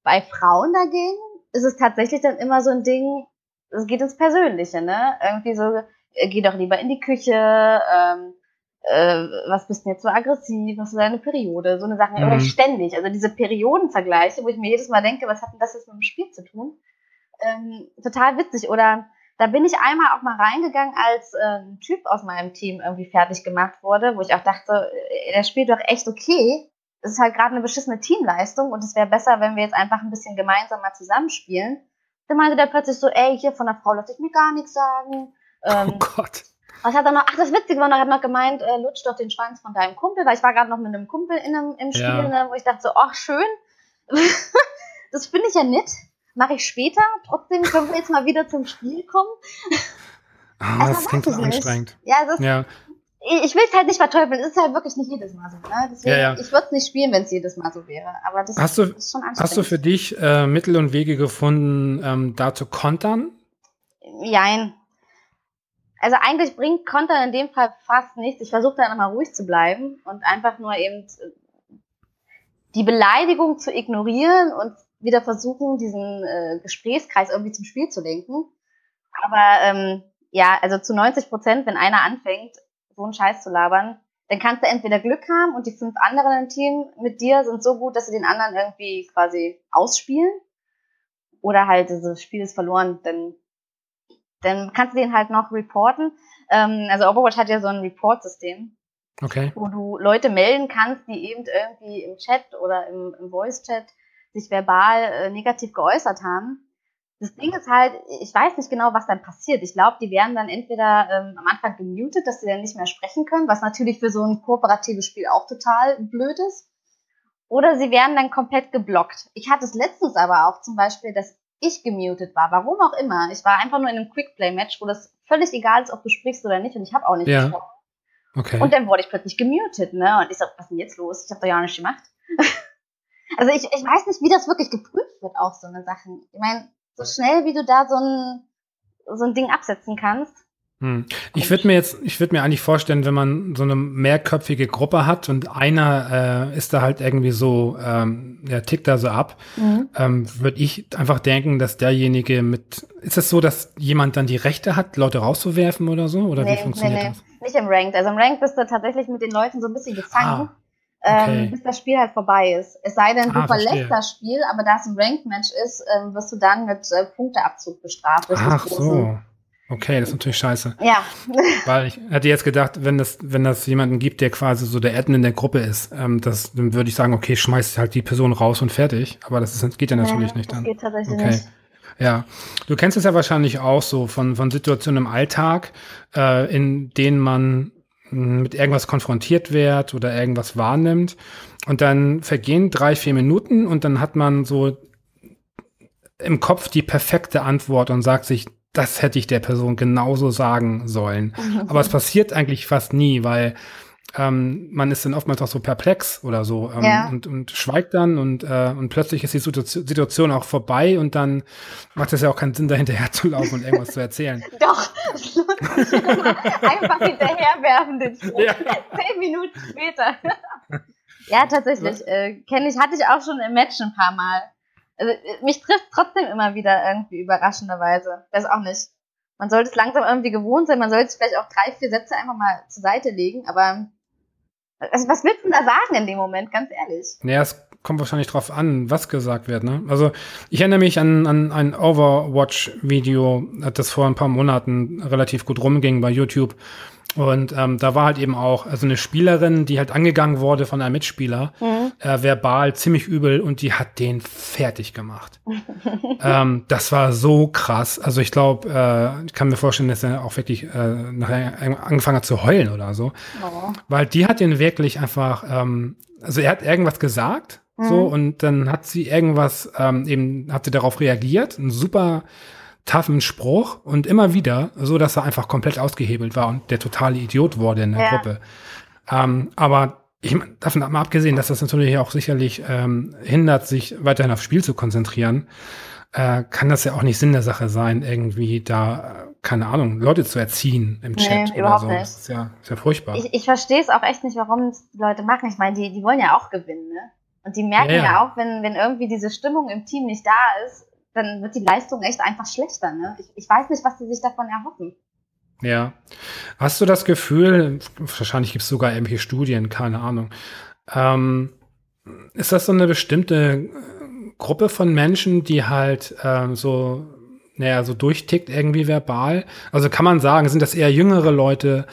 Bei Frauen dagegen ist es tatsächlich dann immer so ein Ding, es geht ins Persönliche, ne? Irgendwie so, geh doch lieber in die Küche, ähm, äh, was bist denn jetzt so aggressiv, was ist deine Periode, so eine Sache, mhm. ständig. Also diese Periodenvergleiche, wo ich mir jedes Mal denke, was hat denn das jetzt mit dem Spiel zu tun? Ähm, total witzig. Oder da bin ich einmal auch mal reingegangen, als äh, ein Typ aus meinem Team irgendwie fertig gemacht wurde, wo ich auch dachte, äh, der spielt doch echt okay. Es ist halt gerade eine beschissene Teamleistung und es wäre besser, wenn wir jetzt einfach ein bisschen gemeinsam mal zusammenspielen. Dann meinte der plötzlich so, ey, hier von der Frau lass ich mir gar nichts sagen. Ähm, oh Gott. Was hat er noch? Ach, das Witzige war noch, er hat noch gemeint, äh, lutsch doch den Schwanz von deinem Kumpel, weil ich war gerade noch mit einem Kumpel in einem, im Spiel, ja. ne, wo ich dachte so, ach, schön. das finde ich ja nett mache ich später. Trotzdem können wir jetzt mal wieder zum Spiel kommen. Oh, das klingt so anstrengend. Ja, ist, ja. Ich will es halt nicht verteufeln. Es ist halt wirklich nicht jedes Mal so. Ne? Deswegen, ja, ja. Ich würde es nicht spielen, wenn es jedes Mal so wäre. Aber das hast du, ist schon anstrengend. Hast du für dich äh, Mittel und Wege gefunden, ähm, da zu kontern? Jein. Also eigentlich bringt Kontern in dem Fall fast nichts. Ich versuche dann immer ruhig zu bleiben und einfach nur eben äh, die Beleidigung zu ignorieren und wieder versuchen, diesen äh, Gesprächskreis irgendwie zum Spiel zu lenken. Aber ähm, ja, also zu 90 Prozent, wenn einer anfängt, so einen Scheiß zu labern, dann kannst du entweder Glück haben und die fünf anderen im Team mit dir sind so gut, dass sie den anderen irgendwie quasi ausspielen. Oder halt, das Spiel ist verloren, dann, dann kannst du den halt noch reporten. Ähm, also Overwatch hat ja so ein Report-System. Okay. Wo du Leute melden kannst, die eben irgendwie im Chat oder im, im Voice-Chat sich verbal äh, negativ geäußert haben. Das Ding ist halt, ich weiß nicht genau, was dann passiert. Ich glaube, die werden dann entweder ähm, am Anfang gemutet, dass sie dann nicht mehr sprechen können, was natürlich für so ein kooperatives Spiel auch total blöd ist. Oder sie werden dann komplett geblockt. Ich hatte es letztens aber auch zum Beispiel, dass ich gemutet war. Warum auch immer. Ich war einfach nur in einem Quickplay-Match, wo das völlig egal ist, ob du sprichst oder nicht. Und ich habe auch nicht Ja. gesprochen. Okay. Und dann wurde ich plötzlich gemutet, ne? Und ich so, was ist denn jetzt los? Ich habe doch ja nichts gemacht. also ich, ich weiß nicht, wie das wirklich geprüft wird auf so eine Sachen. Ich meine, so schnell wie du da so ein, so ein Ding absetzen kannst. Hm. Ich würde mir jetzt, ich würde mir eigentlich vorstellen, wenn man so eine mehrköpfige Gruppe hat und einer äh, ist da halt irgendwie so, ähm, der tickt da so ab, ähm, würde ich einfach denken, dass derjenige mit, ist es so, dass jemand dann die Rechte hat, Leute rauszuwerfen oder so? Oder wie funktioniert das? Nicht im Ranked. Also im Ranked bist du tatsächlich mit den Leuten so ein bisschen gefangen, Ah, okay. ähm, bis das Spiel halt vorbei ist. Es sei denn, du Ah, verlässt das Spiel, aber da es ein Ranked-Match ist, ähm, wirst du dann mit äh, Punkteabzug bestraft. das Ach so. Okay, das ist natürlich scheiße. Ja, Weil ich hätte jetzt gedacht, wenn das, wenn das jemanden gibt, der quasi so der Admin der Gruppe ist, ähm, das, dann würde ich sagen, okay, schmeiß halt die Person raus und fertig. Aber das ist, geht ja natürlich Nee, nicht das dann. geht tatsächlich Okay. nicht. Ja, du kennst es ja wahrscheinlich auch so von, von Situationen im Alltag, äh, in denen man mh, mit irgendwas konfrontiert wird oder irgendwas wahrnimmt und dann vergehen drei, vier Minuten und dann hat man so im Kopf die perfekte Antwort und sagt sich, das hätte ich der Person genauso sagen sollen. Aber es passiert eigentlich fast nie, weil ähm, man ist dann oftmals auch so perplex oder so ähm, Ja. und, und schweigt dann und, äh, und plötzlich ist die Situation, auch vorbei und dann macht es ja auch keinen Sinn, da hinterher zu laufen und irgendwas zu erzählen. Doch, es lohnt sich immer. Einfach hinterherwerfen den Spruch. Ja. Zehn Minuten später. ja, tatsächlich. Äh, Kenne ich, hatte ich auch schon im Match ein paar Mal. Also, äh, mich trifft trotzdem immer wieder irgendwie überraschenderweise. Weiß auch nicht. Man sollte es langsam irgendwie gewohnt sein. Man sollte es vielleicht auch drei, vier Sätze einfach mal zur Seite legen. Aber also, was willst du denn da sagen in dem Moment, ganz ehrlich? Naja, es kommt wahrscheinlich drauf an, was gesagt wird. Ne? Also ich erinnere mich an, an ein Overwatch-Video, das vor ein paar Monaten relativ gut rumging bei YouTube. Und ähm, da war halt eben auch also eine Spielerin, die halt angegangen wurde von einem Mitspieler, äh, verbal ziemlich übel und die hat den fertig gemacht. ähm, das war so krass. Also ich glaube, äh, ich kann mir vorstellen, dass er auch wirklich äh, nachher angefangen hat zu heulen oder so. Oh. Weil die hat ihn wirklich einfach, ähm, also er hat irgendwas gesagt, so, und dann hat sie irgendwas, ähm, eben, hat sie darauf reagiert, ein super toughen Spruch und immer wieder, so dass er einfach komplett ausgehebelt war und der totale Idiot wurde in der Ja. Gruppe. Ähm, aber ich mein, davon mal abgesehen, dass das natürlich auch sicherlich ähm, hindert, sich weiterhin aufs Spiel zu konzentrieren, äh, kann das ja auch nicht Sinn der Sache sein, irgendwie da, äh, keine Ahnung, Leute zu erziehen im Nee, Chat oder überhaupt so. nicht. Das ist ja, ist ja furchtbar. Ich, ich verstehe es auch echt nicht, warum es die Leute machen. Ich meine, die, die wollen ja auch gewinnen, ne? Und die merken Ja, ja, ja. auch, wenn, wenn irgendwie diese Stimmung im Team nicht da ist, dann wird die Leistung echt einfach schlechter, ne? Ich, ich weiß nicht, was die sich davon erhoffen. Ja. Hast du das Gefühl, wahrscheinlich gibt es sogar irgendwelche Studien, keine Ahnung. Ähm, ist das so eine bestimmte äh, Gruppe von Menschen, die halt ähm, so, naja, so durchtickt irgendwie verbal? Also kann man sagen, sind das eher jüngere Leute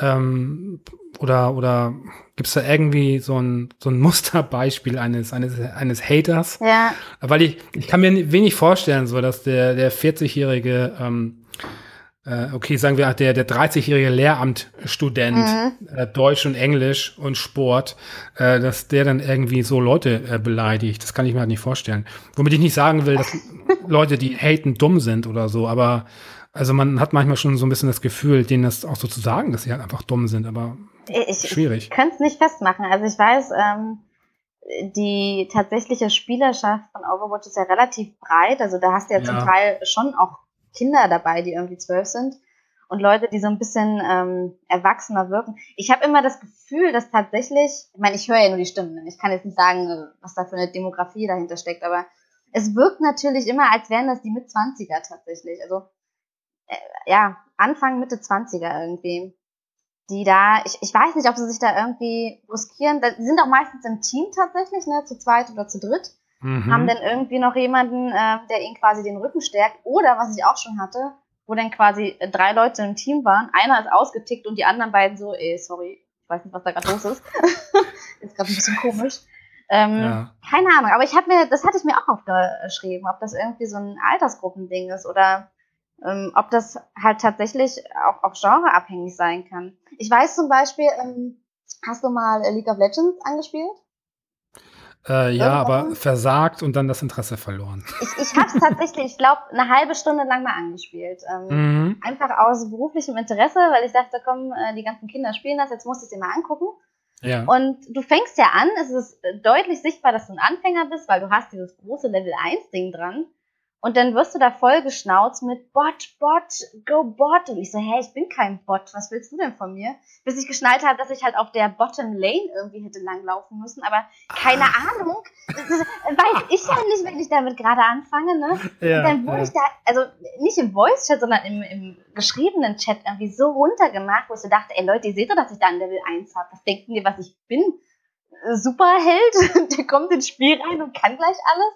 ähm, oder, oder gibt es da irgendwie so ein, so ein Musterbeispiel eines, eines, eines Haters? Ja, Weil ich, ich kann mir wenig vorstellen, so dass der, der 40-jährige, ähm, äh, okay, sagen wir, der, der 30-jährige Lehramtstudent, Mhm. äh, Deutsch und Englisch und Sport, äh, dass der dann irgendwie so Leute äh, beleidigt. Das kann ich mir halt nicht vorstellen. Womit ich nicht sagen will, dass Leute, die haten, dumm sind oder so, aber also man hat manchmal schon so ein bisschen das Gefühl, denen das auch so zu sagen, dass sie halt einfach dumm sind, aber ich, ich schwierig. könnte es nicht festmachen. Also ich weiß, ähm, die tatsächliche Spielerschaft von Overwatch ist ja relativ breit. Also da hast du ja, zum Ja. Teil schon auch Kinder dabei, die irgendwie zwölf sind. Und Leute, die so ein bisschen ähm, erwachsener wirken. Ich habe immer das Gefühl, dass tatsächlich, ich meine, ich höre ja nur die Stimmen. Ich kann jetzt nicht sagen, was da für eine Demografie dahinter steckt, aber es wirkt natürlich immer, als wären das die Mitzwanziger tatsächlich. Also äh, ja, Anfang, Mitte 20er irgendwie die da, ich, ich weiß nicht, ob sie sich da irgendwie riskieren. Die sind auch meistens im Team tatsächlich, ne, zu zweit oder zu dritt. Mhm. Haben dann irgendwie noch jemanden, äh, der ihnen quasi den Rücken stärkt. Oder was ich auch schon hatte, wo dann quasi äh, drei Leute im Team waren. Einer ist ausgetickt und die anderen beiden so, ey, sorry, ich weiß nicht, was da gerade los ist. ist gerade ein bisschen komisch. Ähm, ja. Keine Ahnung, aber ich habe mir, das hatte ich mir auch aufgeschrieben, ob das irgendwie so ein Altersgruppending ist oder ähm, ob das halt tatsächlich auch, auch genreabhängig sein kann. Ich weiß zum Beispiel, ähm, hast du mal League of Legends angespielt? Äh, ja, aber versagt und dann das Interesse verloren. Ich, ich habe es tatsächlich, ich glaube, eine halbe Stunde lang mal angespielt. Ähm, mhm. Einfach aus beruflichem Interesse, weil ich dachte, komm, äh, die ganzen Kinder spielen das, jetzt musst du es dir mal angucken. Ja. Und du fängst ja an, es ist deutlich sichtbar, dass du ein Anfänger bist, weil du hast dieses große Level 1 Ding dran. Und dann wirst du da voll geschnauzt mit Bot, Bot, go Bot. Und ich so, hä, ich bin kein Bot, was willst du denn von mir? Bis ich geschnallt habe, dass ich halt auf der Bottom Lane irgendwie hätte langlaufen müssen. Aber keine ah. Ahnung, weiß ich ja nicht, wenn ich damit gerade anfange. Ne? Ja, und dann wurde ja. ich da, also nicht im Voice-Chat, sondern im, im geschriebenen Chat irgendwie so runtergemacht, wo ich so dachte, ey Leute, ihr seht doch, dass ich da ein Level 1 habe. Was denkt ihr, was ich bin? Superheld, der kommt ins Spiel rein und kann gleich alles.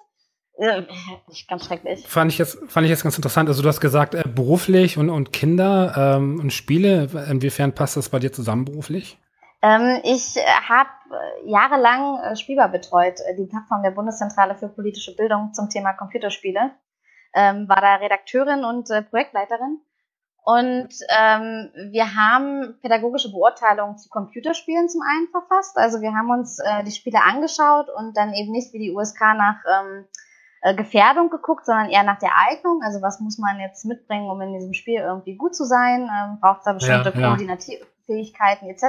Nicht ganz schrecklich. Fand ich jetzt, fand ich jetzt ganz interessant. Also du hast gesagt, äh, beruflich und, und Kinder ähm, und Spiele. Inwiefern passt das bei dir zusammen beruflich? Ähm, ich äh, habe äh, jahrelang äh, Spielbar betreut, äh, die Plattform der Bundeszentrale für politische Bildung zum Thema Computerspiele. Ähm, war da Redakteurin und äh, Projektleiterin. Und ähm, wir haben pädagogische Beurteilungen zu Computerspielen zum einen verfasst. Also wir haben uns äh, die Spiele angeschaut und dann eben nicht wie die USK nach ähm, äh, Gefährdung geguckt, sondern eher nach der Eignung. Also was muss man jetzt mitbringen, um in diesem Spiel irgendwie gut zu sein? Ähm, Braucht da bestimmte ja, ja. Koordinationsfähigkeiten etc.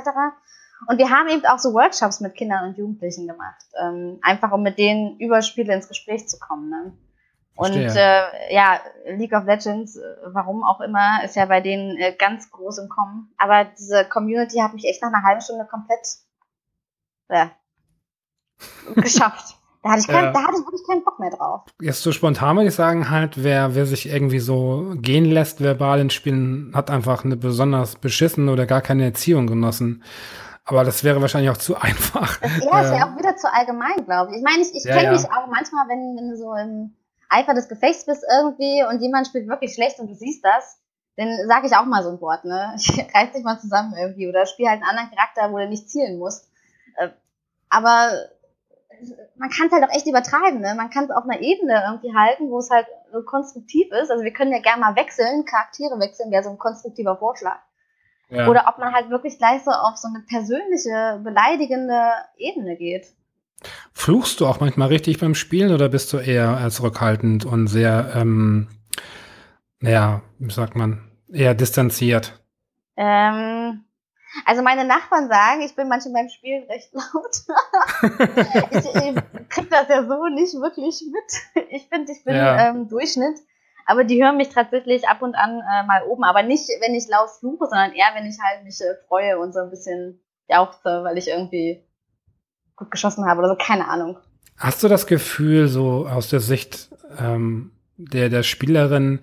Und wir haben eben auch so Workshops mit Kindern und Jugendlichen gemacht, ähm, einfach um mit denen über Spiele ins Gespräch zu kommen. Ne? Und äh, ja, League of Legends, äh, warum auch immer, ist ja bei denen äh, ganz groß im Kommen. Aber diese Community hat mich echt nach einer halben Stunde komplett ja, geschafft. Da hatte ich, kein, ja. da hatte ich wirklich keinen Bock mehr drauf. Jetzt so spontan würde ich sagen, halt, wer, wer sich irgendwie so gehen lässt verbal in Spielen, hat einfach eine besonders beschissen oder gar keine Erziehung genossen. Aber das wäre wahrscheinlich auch zu einfach. Das, ja, ist ja auch wieder zu allgemein, glaube ich. Ich meine, ich, ich ja, kenne ja. mich auch manchmal, wenn, wenn du so im Eifer des Gefechts bist irgendwie und jemand spielt wirklich schlecht und du siehst das, dann sage ich auch mal so ein Wort, ne? Ich reiß dich mal zusammen irgendwie oder spiel halt einen anderen Charakter, wo du nicht zielen musst. Äh, aber man kann es halt auch echt übertreiben, ne? Man kann es auf einer Ebene irgendwie halten, wo es halt so konstruktiv ist. Also wir können ja gerne mal wechseln, Charaktere wechseln, wäre so ein konstruktiver Vorschlag. Ja. Oder ob man halt wirklich gleich so auf so eine persönliche, beleidigende Ebene geht. Fluchst du auch manchmal richtig beim Spielen oder bist du eher zurückhaltend und sehr, ähm, naja, wie sagt man, eher distanziert? Ähm, also meine Nachbarn sagen, ich bin manchmal beim Spielen recht laut. ich, ich krieg das ja so nicht wirklich mit. Ich finde, ich bin ja. ähm, Durchschnitt. Aber die hören mich tatsächlich ab und an äh, mal oben. Aber nicht, wenn ich laut fluche, sondern eher, wenn ich halt mich äh, freue und so ein bisschen jauchze, weil ich irgendwie gut geschossen habe oder so. Keine Ahnung. Hast du das Gefühl, so aus der Sicht ähm, der, der Spielerin,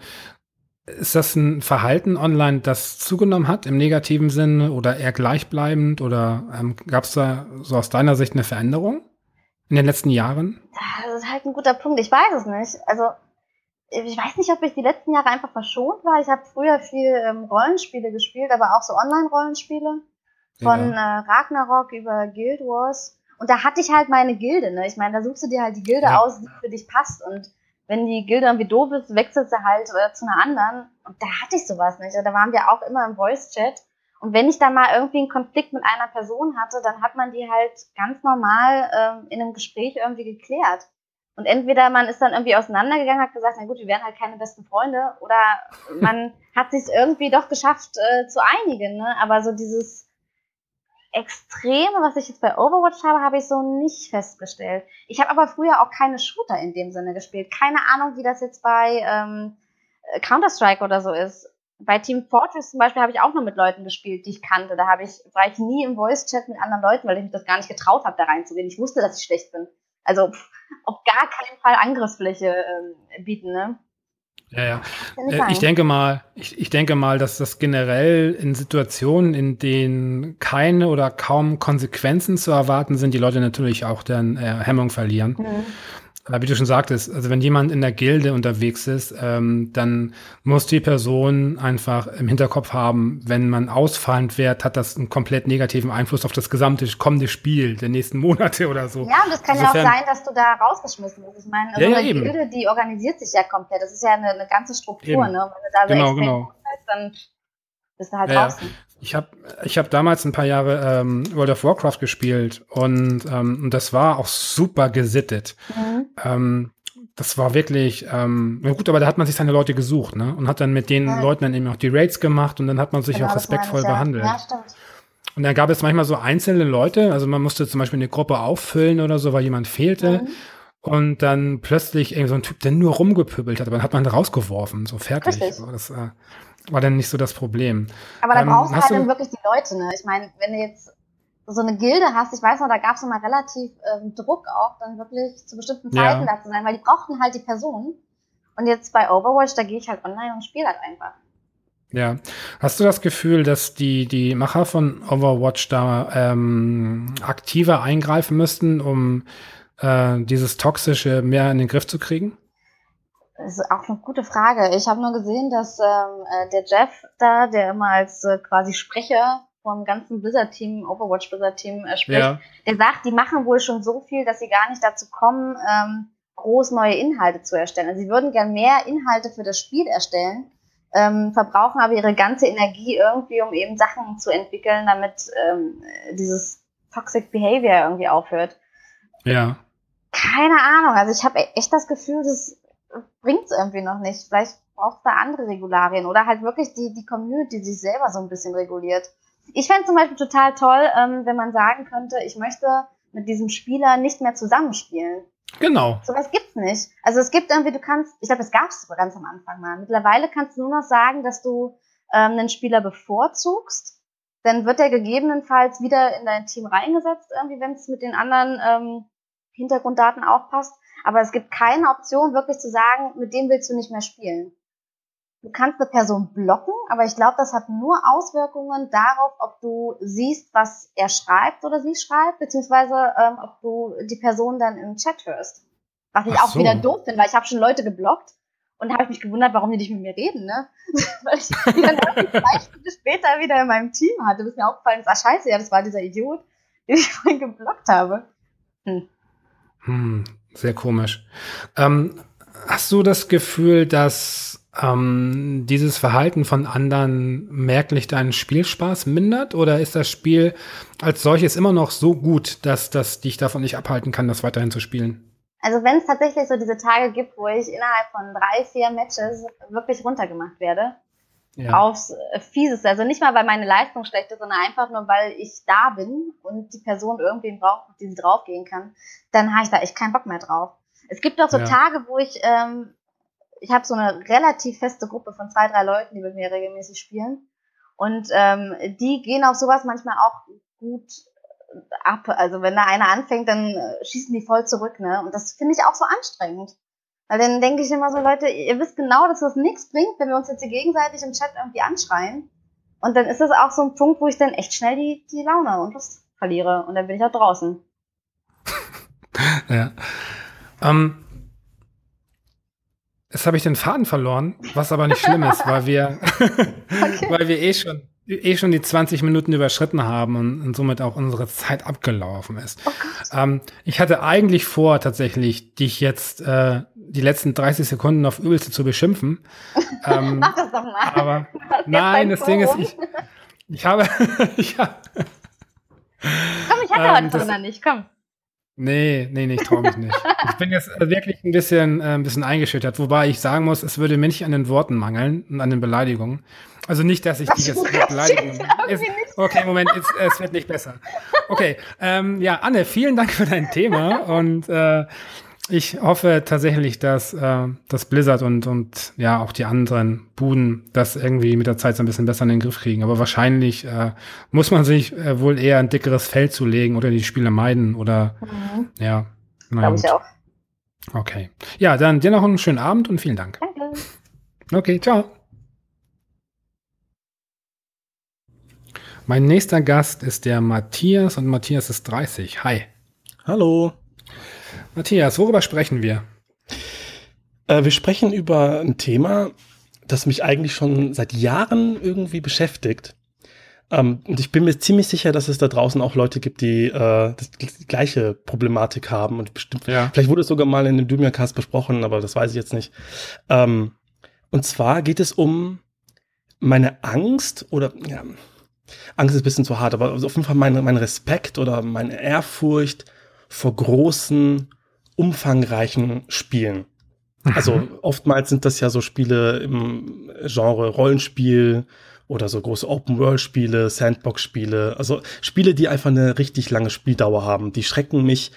ist das ein Verhalten online, das zugenommen hat im negativen Sinne oder eher gleichbleibend oder ähm, gab es da so aus deiner Sicht eine Veränderung in den letzten Jahren? Das ist halt ein guter Punkt. Ich weiß es nicht. Also ich weiß nicht, ob ich die letzten Jahre einfach verschont war. Ich habe früher viel ähm, Rollenspiele gespielt, aber auch so Online-Rollenspiele von ja. äh, Ragnarok über Guild Wars. Und da hatte ich halt meine Gilde. Ne? Ich meine, da suchst du dir halt die Gilde ja. aus, die für dich passt. Und wenn die Gilde irgendwie doof ist, wechselst du halt äh, zu einer anderen. Und da hatte ich sowas nicht. Da waren wir auch immer im Voice-Chat. Und wenn ich da mal irgendwie einen Konflikt mit einer Person hatte, dann hat man die halt ganz normal ähm, in einem Gespräch irgendwie geklärt. Und entweder man ist dann irgendwie auseinandergegangen, hat gesagt, na gut, wir wären halt keine besten Freunde, oder man hat sich irgendwie doch geschafft äh, zu einigen. Ne? Aber so dieses Extreme, was ich jetzt bei Overwatch habe, habe ich so nicht festgestellt. Ich habe aber früher auch keine Shooter in dem Sinne gespielt. Keine Ahnung, wie das jetzt bei ähm, Counter-Strike oder so ist. Bei Team Fortress zum Beispiel habe ich auch nur mit Leuten gespielt, die ich kannte. Da habe ich, war ich nie im Voice-Chat mit anderen Leuten, weil ich mich das gar nicht getraut habe, da reinzugehen. Ich wusste, dass ich schlecht bin. Also pff, auf gar keinen Fall Angriffsfläche ähm, bieten, ne? Ja, ja. Äh, ich denke mal, ich, ich denke mal, dass das generell in Situationen, in denen keine oder kaum Konsequenzen zu erwarten sind, die Leute natürlich auch dann äh, Hemmung verlieren. Mhm. Wie du schon sagtest, also wenn jemand in der Gilde unterwegs ist, ähm, dann muss die Person einfach im Hinterkopf haben, wenn man ausfallend wird, hat das einen komplett negativen Einfluss auf das gesamte kommende Spiel der nächsten Monate oder so. Ja, und es kann Insofern, ja auch sein, dass du da rausgeschmissen bist. Ich meine, ja, so eine ja, Gilde, die organisiert sich ja komplett. Das ist ja eine, eine ganze Struktur, eben. ne? Und wenn du da so genau, genau. Bist, dann bist du halt ja, draußen. Ich habe ich hab damals ein paar Jahre ähm, World of Warcraft gespielt und, ähm, das war auch super gesittet. Mhm. Ähm, das war wirklich, ähm, na gut, aber da hat man sich seine Leute gesucht, ne? Und hat dann mit den ja. Leuten dann eben auch die Raids gemacht und dann hat man sich genau, auch respektvoll behandelt. Ja, stimmt. Und dann gab es manchmal so einzelne Leute, also man musste zum Beispiel eine Gruppe auffüllen oder so, weil jemand fehlte. Mhm. Und dann plötzlich irgendwie so ein Typ, der nur rumgepübelt hat, aber dann hat man rausgeworfen, so fertig. Das, äh, war dann nicht so das Problem. Aber da ähm, brauchst du halt dann wirklich die Leute, ne? Ich meine, wenn du jetzt so eine Gilde hast, ich weiß noch, da gab es immer relativ ähm, Druck auch, dann wirklich zu bestimmten Zeiten ja. da zu sein, weil die brauchten halt die Personen. Und jetzt bei Overwatch, da gehe ich halt online und spiele halt einfach. Ja. Hast du das Gefühl, dass die, die Macher von Overwatch da ähm, aktiver eingreifen müssten, um äh, dieses Toxische mehr in den Griff zu kriegen? Das ist auch eine gute Frage. Ich habe nur gesehen, dass ähm, äh, der Jeff da, der immer als äh, quasi Sprecher vom ganzen Blizzard-Team, Overwatch Blizzard-Team äh, spricht, ja. der sagt, die machen wohl schon so viel, dass sie gar nicht dazu kommen, ähm, groß neue Inhalte zu erstellen. Also sie würden gern mehr Inhalte für das Spiel erstellen, ähm, verbrauchen aber ihre ganze Energie irgendwie, um eben Sachen zu entwickeln, damit ähm, dieses Toxic Behavior irgendwie aufhört. Ja. Keine Ahnung. Also ich habe echt das Gefühl, dass bringt es irgendwie noch nicht. Vielleicht braucht es da andere Regularien oder halt wirklich die, die Community, die sich selber so ein bisschen reguliert. Ich fände zum Beispiel total toll, ähm, wenn man sagen könnte, ich möchte mit diesem Spieler nicht mehr zusammenspielen. Genau. Sowas gibt's nicht. Also es gibt irgendwie, du kannst, ich glaube, das gab's ganz am Anfang mal. Mittlerweile kannst du nur noch sagen, dass du ähm, einen Spieler bevorzugst. Dann wird er gegebenenfalls wieder in dein Team reingesetzt, irgendwie, wenn es mit den anderen ähm, Hintergrunddaten auch passt. Aber es gibt keine Option, wirklich zu sagen, mit dem willst du nicht mehr spielen. Du kannst eine Person blocken, aber ich glaube, das hat nur Auswirkungen darauf, ob du siehst, was er schreibt oder sie schreibt, beziehungsweise ähm, ob du die Person dann im Chat hörst. Was ich Ach auch so. wieder doof finde, weil ich habe schon Leute geblockt und da habe ich mich gewundert, warum die nicht mit mir reden, ne? weil ich die dann zwei Stunden später wieder in meinem Team hatte, bis mir aufgefallen ist, ah scheiße, ja, das war dieser Idiot, den ich vorhin geblockt habe. Hm. Hm, sehr komisch. Ähm, hast du das Gefühl, dass ähm, dieses Verhalten von anderen merklich deinen Spielspaß mindert? Oder ist das Spiel als solches immer noch so gut, dass das dich davon nicht abhalten kann, das weiterhin zu spielen? Also wenn es tatsächlich so diese Tage gibt, wo ich innerhalb von drei, vier Matches wirklich runtergemacht werde, ja. aufs äh, Fieseste. Also nicht mal, weil meine Leistung schlecht ist, sondern einfach nur, weil ich da bin und die Person irgendwen braucht, auf die sie draufgehen kann, dann habe ich da echt keinen Bock mehr drauf. Es gibt auch so ja. Tage, wo ich, ähm, ich habe so eine relativ feste Gruppe von zwei, drei Leuten, die mit mir regelmäßig spielen. Und ähm, die gehen auf sowas manchmal auch gut ab. Also wenn da einer anfängt, dann äh, schießen die voll zurück, ne? Und das finde ich auch so anstrengend. Weil dann denke ich immer so, Leute, ihr wisst genau, dass das nichts bringt, wenn wir uns jetzt hier gegenseitig im Chat irgendwie anschreien. Und dann ist das auch so ein Punkt, wo ich dann echt schnell die, die Laune und Lust verliere. Und dann bin ich auch draußen. ja. Ähm, jetzt habe ich den Faden verloren, was aber nicht schlimm ist, weil wir, okay. weil wir eh schon eh schon die 20 Minuten überschritten haben und, und somit auch unsere Zeit abgelaufen ist. Oh ähm, ich hatte eigentlich vor, tatsächlich dich jetzt äh, die letzten 30 Sekunden auf Übelste zu beschimpfen. ähm, Mach das doch mal. Aber nein, das Ding ist, ich, ich habe, ich habe Komm, ich hatte ähm, heute noch nicht, komm. Nee, nee, nee, ich traue mich nicht. ich bin jetzt wirklich ein bisschen, äh, ein bisschen eingeschüchtert, wobei ich sagen muss, es würde mir nicht an den Worten mangeln und an den Beleidigungen. Also nicht, dass ich dich jetzt beleidigen. Ist, okay, Moment, es, es, wird nicht besser. Okay, ähm, ja, Anne, vielen Dank für dein Thema und äh, ich hoffe tatsächlich, dass, äh, dass Blizzard und, und ja auch die anderen Buden das irgendwie mit der Zeit so ein bisschen besser in den Griff kriegen. Aber wahrscheinlich äh, muss man sich äh, wohl eher ein dickeres Feld zulegen oder die Spiele meiden oder mhm. ja. Glaube ich auch. Okay. Ja, dann dir noch einen schönen Abend und vielen Dank. Danke. Okay, ciao. Mein nächster Gast ist der Matthias und Matthias ist 30. Hi. Hallo. Matthias, worüber sprechen wir? Äh, wir sprechen über ein Thema, das mich eigentlich schon seit Jahren irgendwie beschäftigt. Ähm, und ich bin mir ziemlich sicher, dass es da draußen auch Leute gibt, die, äh, das, die gleiche Problematik haben. Und bestimmt, ja. vielleicht wurde es sogar mal in dem Dumia-Cast besprochen, aber das weiß ich jetzt nicht. Ähm, und zwar geht es um meine Angst oder ja, Angst ist ein bisschen zu hart, aber auf jeden Fall mein, mein Respekt oder meine Ehrfurcht vor großen, umfangreichen Spielen. Also mhm. oftmals sind das ja so Spiele im Genre Rollenspiel oder so große Open-World-Spiele, Sandbox-Spiele. Also Spiele, die einfach eine richtig lange Spieldauer haben. Die schrecken mich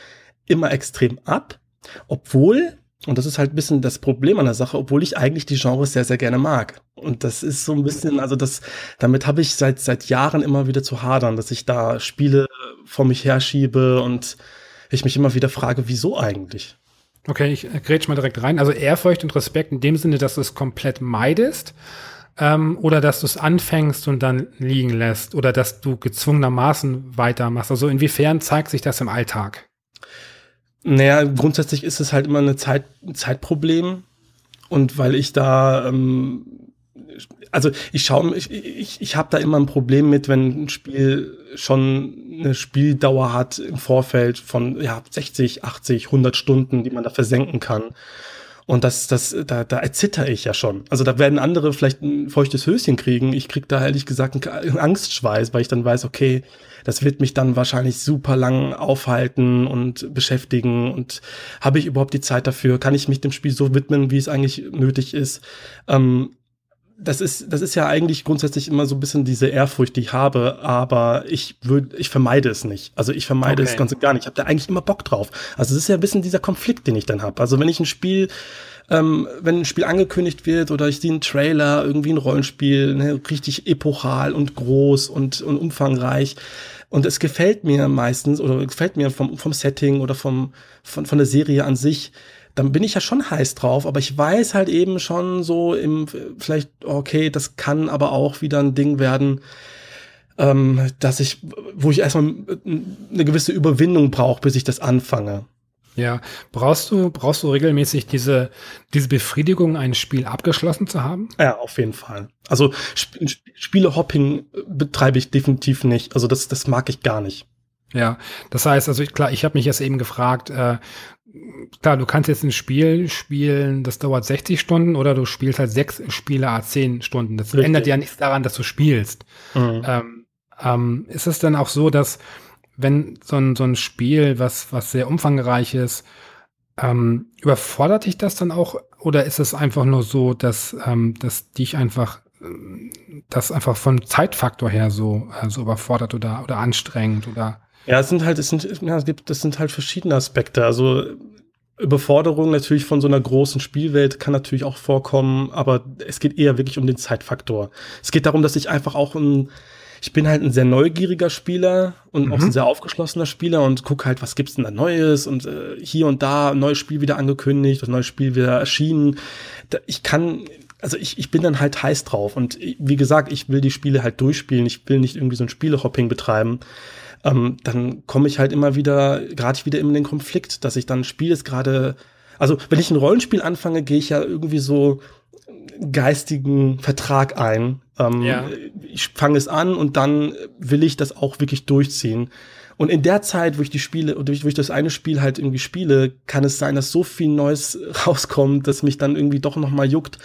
immer extrem ab, obwohl und das ist halt ein bisschen das Problem an der Sache, obwohl ich eigentlich die Genres sehr, sehr gerne mag. Und das ist so ein bisschen, also das, damit habe ich seit, seit Jahren immer wieder zu hadern, dass ich da Spiele vor mich herschiebe und ich mich immer wieder frage, wieso eigentlich? Okay, ich grätsch mal direkt rein. Also Ehrfurcht und Respekt in dem Sinne, dass du es komplett meidest ähm, oder dass du es anfängst und dann liegen lässt oder dass du gezwungenermaßen weitermachst. Also inwiefern zeigt sich das im Alltag? Naja, grundsätzlich ist es halt immer eine Zeit, ein Zeitproblem. Und weil ich da, ähm, also ich schaue, ich, ich, ich habe da immer ein Problem mit, wenn ein Spiel schon eine Spieldauer hat im Vorfeld von ja, 60, 80, 100 Stunden, die man da versenken kann. Und das, das, da, da erzitter ich ja schon. Also da werden andere vielleicht ein feuchtes Höschen kriegen. Ich krieg da ehrlich gesagt einen Angstschweiß, weil ich dann weiß, okay, das wird mich dann wahrscheinlich super lang aufhalten und beschäftigen. Und habe ich überhaupt die Zeit dafür? Kann ich mich dem Spiel so widmen, wie es eigentlich nötig ist? Ähm, das ist, das ist ja eigentlich grundsätzlich immer so ein bisschen diese Ehrfurcht, die ich habe, aber ich würde, ich vermeide es nicht. Also ich vermeide okay. es ganz und gar nicht. Ich habe da eigentlich immer Bock drauf. Also es ist ja ein bisschen dieser Konflikt, den ich dann habe. Also wenn ich ein Spiel, ähm, wenn ein Spiel angekündigt wird oder ich sehe einen Trailer, irgendwie ein Rollenspiel, ne, richtig epochal und groß und, und umfangreich. Und es gefällt mir meistens oder gefällt mir vom, vom Setting oder vom, von, von der Serie an sich dann bin ich ja schon heiß drauf, aber ich weiß halt eben schon so im, vielleicht, okay, das kann aber auch wieder ein Ding werden, ähm, dass ich, wo ich erstmal eine gewisse Überwindung brauche, bis ich das anfange. Ja, brauchst du, brauchst du regelmäßig diese, diese Befriedigung, ein Spiel abgeschlossen zu haben? Ja, auf jeden Fall. Also Sp Spielehopping betreibe ich definitiv nicht. Also das, das mag ich gar nicht. Ja, das heißt, also klar, ich habe mich jetzt eben gefragt, äh, klar, du kannst jetzt ein Spiel spielen, das dauert 60 Stunden oder du spielst halt sechs Spiele a 10 Stunden. Das Richtig. ändert ja nichts daran, dass du spielst. Mhm. Ähm, ähm, ist es dann auch so, dass wenn so ein, so ein Spiel, was, was sehr umfangreich ist, ähm, überfordert dich das dann auch oder ist es einfach nur so, dass, ähm, dass dich einfach das einfach von Zeitfaktor her so, äh, so überfordert oder, oder anstrengend oder ja, es sind halt, es sind, ja, es gibt, das sind halt verschiedene Aspekte. Also Überforderung natürlich von so einer großen Spielwelt kann natürlich auch vorkommen, aber es geht eher wirklich um den Zeitfaktor. Es geht darum, dass ich einfach auch ein, ich bin halt ein sehr neugieriger Spieler und mhm. auch ein sehr aufgeschlossener Spieler und gucke halt, was gibt's denn da Neues und äh, hier und da ein neues Spiel wieder angekündigt, das neue Spiel wieder erschienen. Da, ich kann, also ich, ich bin dann halt heiß drauf und wie gesagt, ich will die Spiele halt durchspielen. Ich will nicht irgendwie so ein Spielehopping betreiben ähm, dann komme ich halt immer wieder, gerade ich wieder in den Konflikt, dass ich dann Spiel ist gerade, also wenn ich ein Rollenspiel anfange, gehe ich ja irgendwie so geistigen Vertrag ein. Ähm, ja. Ich fange es an und dann will ich das auch wirklich durchziehen. Und in der Zeit, wo ich die Spiele, durch, wo ich das eine Spiel halt irgendwie spiele, kann es sein, dass so viel Neues rauskommt, dass mich dann irgendwie doch noch mal juckt.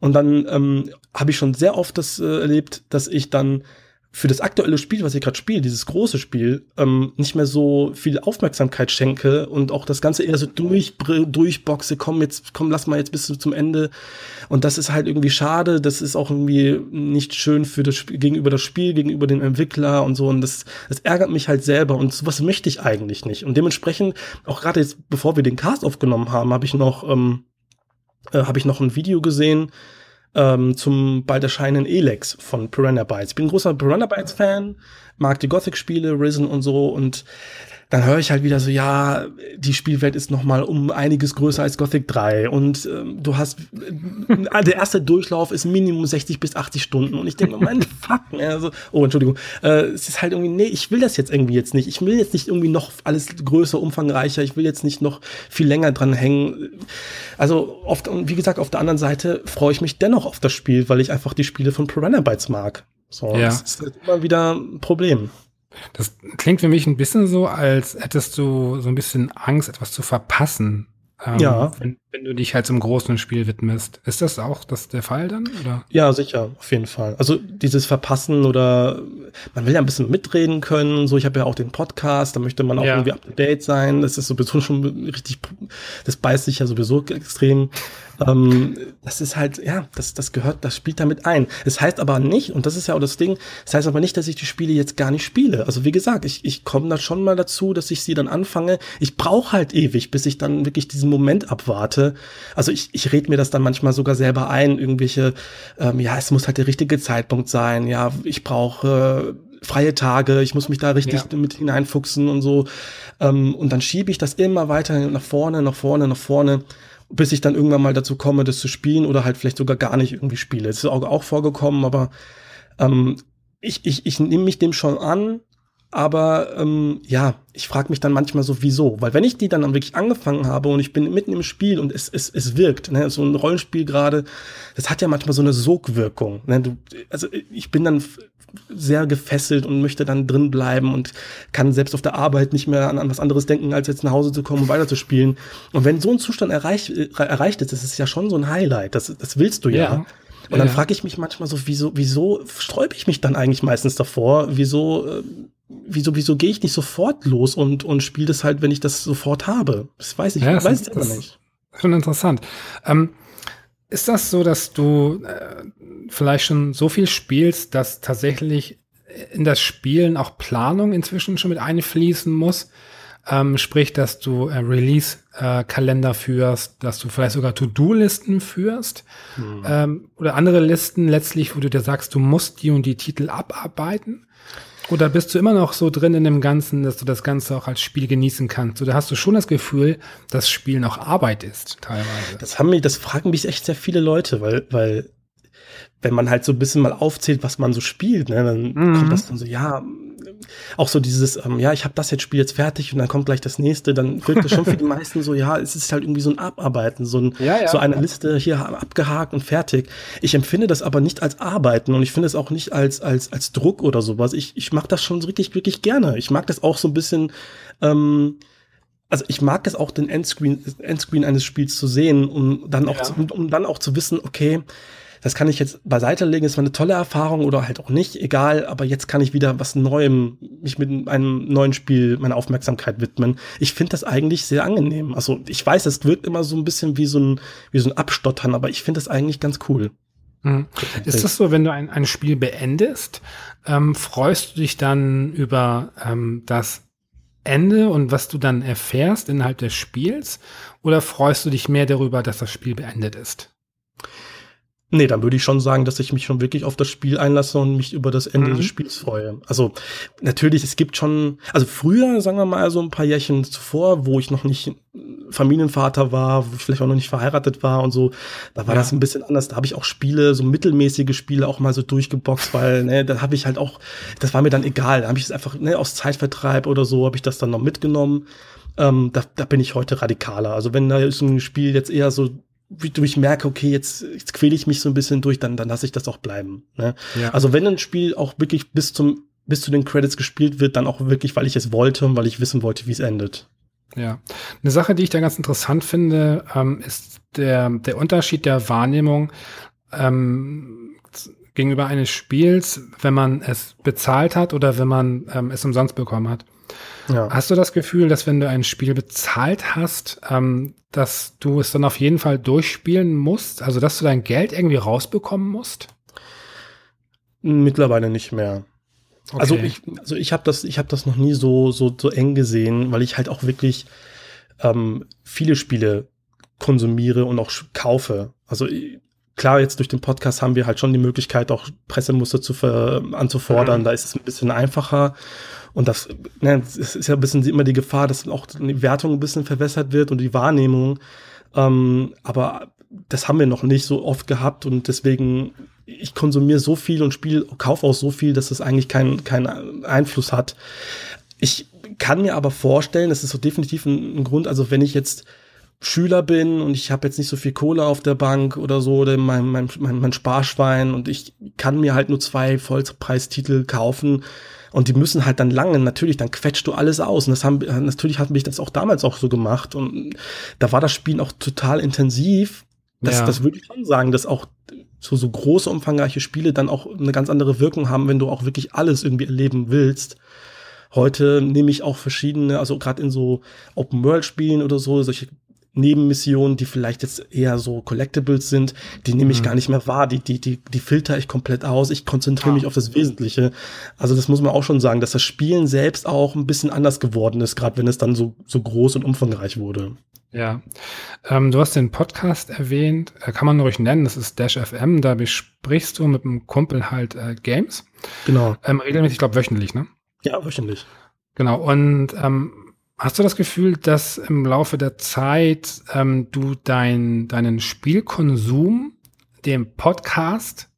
Und dann ähm, habe ich schon sehr oft das äh, erlebt, dass ich dann für das aktuelle Spiel, was ich gerade spiele, dieses große Spiel, ähm, nicht mehr so viel Aufmerksamkeit schenke und auch das Ganze eher so durch, durchboxe, komm jetzt, komm, lass mal jetzt bis zum Ende. Und das ist halt irgendwie schade, das ist auch irgendwie nicht schön für das Spiel, gegenüber das Spiel, gegenüber dem Entwickler und so. Und das, das ärgert mich halt selber und sowas möchte ich eigentlich nicht. Und dementsprechend, auch gerade jetzt, bevor wir den Cast aufgenommen haben, habe ich noch, ähm, äh, habe ich noch ein Video gesehen, ähm, zum bald erscheinenden Elex von Piranha Bytes. Ich bin ein großer Piranha Bytes Fan, mag die Gothic-Spiele, Risen und so und dann höre ich halt wieder so, ja, die Spielwelt ist noch mal um einiges größer als Gothic 3 und ähm, du hast, äh, der erste Durchlauf ist Minimum 60 bis 80 Stunden und ich denke, mein Fuck, also, oh, Entschuldigung, äh, es ist halt irgendwie, nee, ich will das jetzt irgendwie jetzt nicht, ich will jetzt nicht irgendwie noch alles größer, umfangreicher, ich will jetzt nicht noch viel länger dran hängen. Also, oft, wie gesagt, auf der anderen Seite freue ich mich dennoch auf das Spiel, weil ich einfach die Spiele von Piranha Bytes mag. So, ja. das ist halt immer wieder ein Problem. Das klingt für mich ein bisschen so, als hättest du so ein bisschen Angst, etwas zu verpassen. Ähm, ja. Wenn, wenn, du dich halt zum großen Spiel widmest. Ist das auch das der Fall dann? Oder? Ja, sicher, auf jeden Fall. Also dieses Verpassen oder man will ja ein bisschen mitreden können. So, ich habe ja auch den Podcast, da möchte man auch ja. irgendwie up to date sein. Das ist sowieso schon richtig, das beißt sich ja sowieso extrem ähm, das ist halt, ja, das, das gehört, das spielt damit ein. Es das heißt aber nicht, und das ist ja auch das Ding, es das heißt aber nicht, dass ich die Spiele jetzt gar nicht spiele. Also wie gesagt, ich, ich komme da schon mal dazu, dass ich sie dann anfange. Ich brauche halt ewig, bis ich dann wirklich diesen Moment abwarte. Also ich, ich rede mir das dann manchmal sogar selber ein, irgendwelche, ähm, ja, es muss halt der richtige Zeitpunkt sein, ja, ich brauche äh, freie Tage, ich muss mich da richtig ja. mit hineinfuchsen und so. Ähm, und dann schiebe ich das immer weiter nach vorne, nach vorne, nach vorne bis ich dann irgendwann mal dazu komme, das zu spielen oder halt vielleicht sogar gar nicht irgendwie spiele. Das ist auch, auch vorgekommen, aber ähm, ich, ich, ich nehme mich dem schon an, aber ähm, ja, ich frage mich dann manchmal so, wieso? Weil wenn ich die dann wirklich angefangen habe und ich bin mitten im Spiel und es, es, es wirkt, ne? so ein Rollenspiel gerade, das hat ja manchmal so eine Sogwirkung. Ne? Du, also ich bin dann sehr gefesselt und möchte dann drin bleiben und kann selbst auf der Arbeit nicht mehr an, an was anderes denken, als jetzt nach Hause zu kommen und weiterzuspielen. Und wenn so ein Zustand erreich, äh, erreicht ist, das ist ja schon so ein Highlight. Das, das willst du ja. ja. Und dann ja. frage ich mich manchmal so, wieso, wieso sträube ich mich dann eigentlich meistens davor? Wieso, äh, wieso, wieso gehe ich nicht sofort los und, und spiele das halt, wenn ich das sofort habe? Das weiß ich, ja, weiß ich aber nicht. Schon interessant. Ähm, ist das so, dass du äh, vielleicht schon so viel spielst, dass tatsächlich in das Spielen auch Planung inzwischen schon mit einfließen muss? Ähm, sprich, dass du äh, Release-Kalender äh, führst, dass du vielleicht sogar To-Do-Listen führst hm. ähm, oder andere Listen letztlich, wo du dir sagst, du musst die und die Titel abarbeiten. Oder bist du immer noch so drin in dem Ganzen, dass du das Ganze auch als Spiel genießen kannst? Oder hast du schon das Gefühl, dass Spiel noch Arbeit ist, teilweise? Das haben mich, das fragen mich echt sehr viele Leute, weil, weil, wenn man halt so ein bisschen mal aufzählt, was man so spielt, ne, dann mhm. kommt das dann so, ja, auch so dieses, ähm, ja, ich habe das jetzt Spiel jetzt fertig und dann kommt gleich das nächste, dann wirkt das schon für die meisten so, ja, es ist halt irgendwie so ein Abarbeiten, so, ein, ja, ja, so eine ja. Liste hier abgehakt und fertig. Ich empfinde das aber nicht als Arbeiten und ich finde es auch nicht als, als, als Druck oder sowas. Ich, ich mag das schon wirklich, wirklich gerne. Ich mag das auch so ein bisschen, ähm, also ich mag es auch, den Endscreen, Endscreen eines Spiels zu sehen, um dann auch, zu, um dann auch zu wissen, okay, das kann ich jetzt beiseite legen, es war eine tolle Erfahrung oder halt auch nicht, egal, aber jetzt kann ich wieder was Neuem, mich mit einem neuen Spiel meiner Aufmerksamkeit widmen. Ich finde das eigentlich sehr angenehm. Also ich weiß, es wirkt immer so ein bisschen wie so ein, wie so ein Abstottern, aber ich finde das eigentlich ganz cool. Mhm. Ist das so, wenn du ein, ein Spiel beendest, ähm, freust du dich dann über ähm, das Ende und was du dann erfährst innerhalb des Spiels? Oder freust du dich mehr darüber, dass das Spiel beendet ist? Nee, dann würde ich schon sagen, dass ich mich schon wirklich auf das Spiel einlasse und mich über das Ende mhm. des Spiels freue. Also natürlich, es gibt schon, also früher, sagen wir mal, so ein paar Jährchen zuvor, wo ich noch nicht Familienvater war, wo ich vielleicht auch noch nicht verheiratet war und so, da war ja. das ein bisschen anders. Da habe ich auch Spiele, so mittelmäßige Spiele auch mal so durchgeboxt, weil, ne, da habe ich halt auch, das war mir dann egal. Da habe ich es einfach, ne, aus Zeitvertreib oder so, habe ich das dann noch mitgenommen. Ähm, da, da bin ich heute radikaler. Also wenn da ist ein Spiel jetzt eher so wie du ich merke, okay, jetzt, jetzt quäle ich mich so ein bisschen durch, dann, dann lasse ich das auch bleiben. Ne? Ja. Also wenn ein Spiel auch wirklich bis zum bis zu den Credits gespielt wird, dann auch wirklich, weil ich es wollte und weil ich wissen wollte, wie es endet. Ja, eine Sache, die ich da ganz interessant finde, ähm, ist der der Unterschied der Wahrnehmung ähm, gegenüber eines Spiels, wenn man es bezahlt hat oder wenn man ähm, es umsonst bekommen hat. Ja. Hast du das Gefühl, dass wenn du ein Spiel bezahlt hast, ähm, dass du es dann auf jeden Fall durchspielen musst? Also, dass du dein Geld irgendwie rausbekommen musst? Mittlerweile nicht mehr. Okay. Also ich, also ich habe das, ich habe das noch nie so so so eng gesehen, weil ich halt auch wirklich ähm, viele Spiele konsumiere und auch kaufe. Also klar, jetzt durch den Podcast haben wir halt schon die Möglichkeit, auch Pressemuster zu ver anzufordern. Mhm. Da ist es ein bisschen einfacher. Und das, ne, es ist ja ein bisschen immer die Gefahr, dass auch die Wertung ein bisschen verwässert wird und die Wahrnehmung. Ähm, aber das haben wir noch nicht so oft gehabt und deswegen, ich konsumiere so viel und spiele, kaufe auch so viel, dass es eigentlich keinen keinen Einfluss hat. Ich kann mir aber vorstellen, das ist so definitiv ein, ein Grund, also wenn ich jetzt Schüler bin und ich habe jetzt nicht so viel Kohle auf der Bank oder so oder mein, mein, mein, mein Sparschwein und ich kann mir halt nur zwei Vollpreistitel kaufen und die müssen halt dann lange, natürlich, dann quetscht du alles aus. Und das haben, natürlich hat mich das auch damals auch so gemacht. Und da war das Spielen auch total intensiv. Das, ja. das würde ich schon sagen, dass auch so, so große, umfangreiche Spiele dann auch eine ganz andere Wirkung haben, wenn du auch wirklich alles irgendwie erleben willst. Heute nehme ich auch verschiedene, also gerade in so Open-World-Spielen oder so, solche Nebenmissionen, die vielleicht jetzt eher so Collectibles sind, die nehme ich mhm. gar nicht mehr wahr. Die, die, die, die filter ich komplett aus. Ich konzentriere ah. mich auf das Wesentliche. Also das muss man auch schon sagen, dass das Spielen selbst auch ein bisschen anders geworden ist, gerade wenn es dann so, so groß und umfangreich wurde. Ja, ähm, du hast den Podcast erwähnt, äh, kann man ruhig nennen, das ist Dash FM, da besprichst du mit einem Kumpel halt äh, Games. Genau. Ähm, regelmäßig, ich glaube wöchentlich, ne? Ja, wöchentlich. Genau, und ähm, Hast du das Gefühl, dass im Laufe der Zeit ähm, du dein, deinen Spielkonsum dem Podcast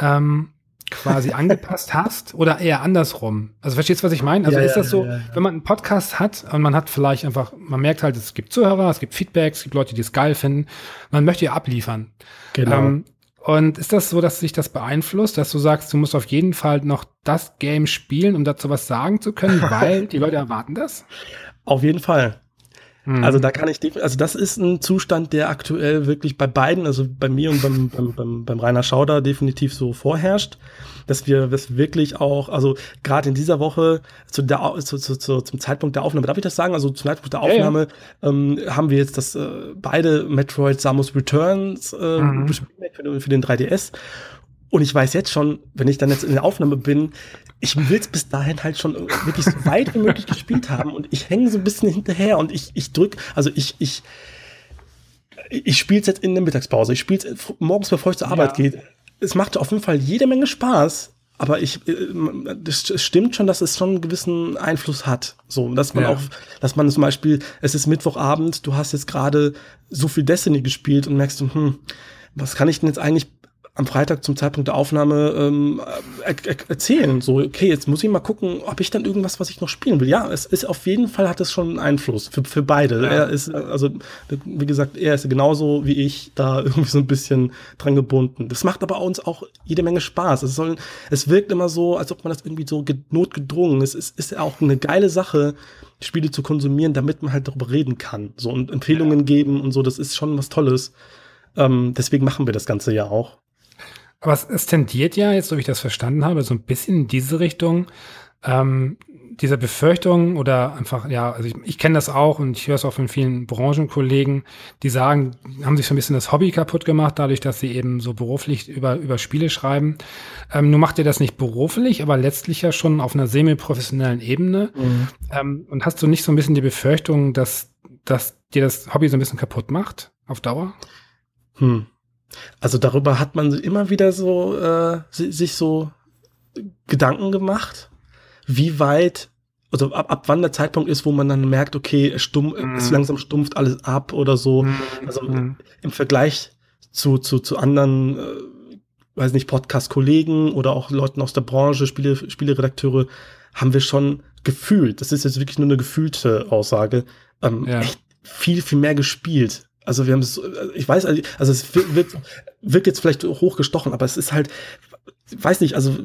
ähm, quasi angepasst hast oder eher andersrum? Also verstehst du, was ich meine? Also ja, ist das so, ja, ja, wenn man einen Podcast hat und man hat vielleicht einfach, man merkt halt, es gibt Zuhörer, es gibt Feedback, es gibt Leute, die es geil finden, man möchte ja abliefern. Genau. Ähm, und ist das so, dass sich das beeinflusst, dass du sagst, du musst auf jeden Fall noch das Game spielen, um dazu was sagen zu können, weil die Leute erwarten das? Auf jeden Fall. Hm. Also da kann ich, also das ist ein Zustand, der aktuell wirklich bei beiden, also bei mir und beim, beim, beim, beim Rainer Schauder definitiv so vorherrscht dass wir das wirklich auch, also gerade in dieser Woche zu der, zu, zu, zu, zum Zeitpunkt der Aufnahme, darf ich das sagen? Also zum Zeitpunkt der Aufnahme ja, ja. Ähm, haben wir jetzt das äh, beide Metroid Samus Returns äh, mhm. für, für den 3DS. Und ich weiß jetzt schon, wenn ich dann jetzt in der Aufnahme bin, ich will es bis dahin halt schon wirklich so weit wie möglich gespielt haben und ich hänge so ein bisschen hinterher und ich, ich drück, also ich, ich, ich spiele es jetzt in der Mittagspause, ich spiele es morgens, bevor ich zur Arbeit ja. gehe es macht auf jeden Fall jede Menge Spaß. Aber ich, es äh, stimmt schon, dass es schon einen gewissen Einfluss hat. So, dass man ja. auch, dass man zum Beispiel, es ist Mittwochabend, du hast jetzt gerade so viel Destiny gespielt und merkst du, hm, was kann ich denn jetzt eigentlich am Freitag zum Zeitpunkt der Aufnahme ähm, er erzählen. So, okay, jetzt muss ich mal gucken, ob ich dann irgendwas, was ich noch spielen will. Ja, es ist auf jeden Fall hat es schon einen Einfluss für, für beide. Ja. Er ist, also, wie gesagt, er ist genauso wie ich da irgendwie so ein bisschen dran gebunden. Das macht aber uns auch jede Menge Spaß. Es soll, es wirkt immer so, als ob man das irgendwie so notgedrungen ist. Es ist ja auch eine geile Sache, Spiele zu konsumieren, damit man halt darüber reden kann. So und Empfehlungen ja. geben und so, das ist schon was Tolles. Ähm, deswegen machen wir das Ganze ja auch. Aber es, es tendiert ja, jetzt so wie ich das verstanden habe, so ein bisschen in diese Richtung, ähm, dieser Befürchtung oder einfach, ja, also ich, ich kenne das auch und ich höre es auch von vielen Branchenkollegen, die sagen, haben sich so ein bisschen das Hobby kaputt gemacht, dadurch, dass sie eben so beruflich über, über Spiele schreiben. Ähm, nun macht ihr das nicht beruflich, aber letztlich ja schon auf einer semi-professionellen Ebene. Mhm. Ähm, und hast du nicht so ein bisschen die Befürchtung, dass, dass dir das Hobby so ein bisschen kaputt macht auf Dauer? Hm. Also darüber hat man immer wieder so äh, sich so Gedanken gemacht, wie weit, also ab, ab wann der Zeitpunkt ist, wo man dann merkt, okay, es, stumm, mm. es langsam stumpft alles ab oder so. Mm. Also mm. im Vergleich zu, zu, zu anderen, äh, weiß nicht, Podcast-Kollegen oder auch Leuten aus der Branche, Spiele, Spieleredakteure, haben wir schon gefühlt, das ist jetzt wirklich nur eine gefühlte Aussage, ähm, ja. echt viel, viel mehr gespielt. Also wir haben es, ich weiß, also es wird, wird jetzt vielleicht hochgestochen, aber es ist halt, weiß nicht, also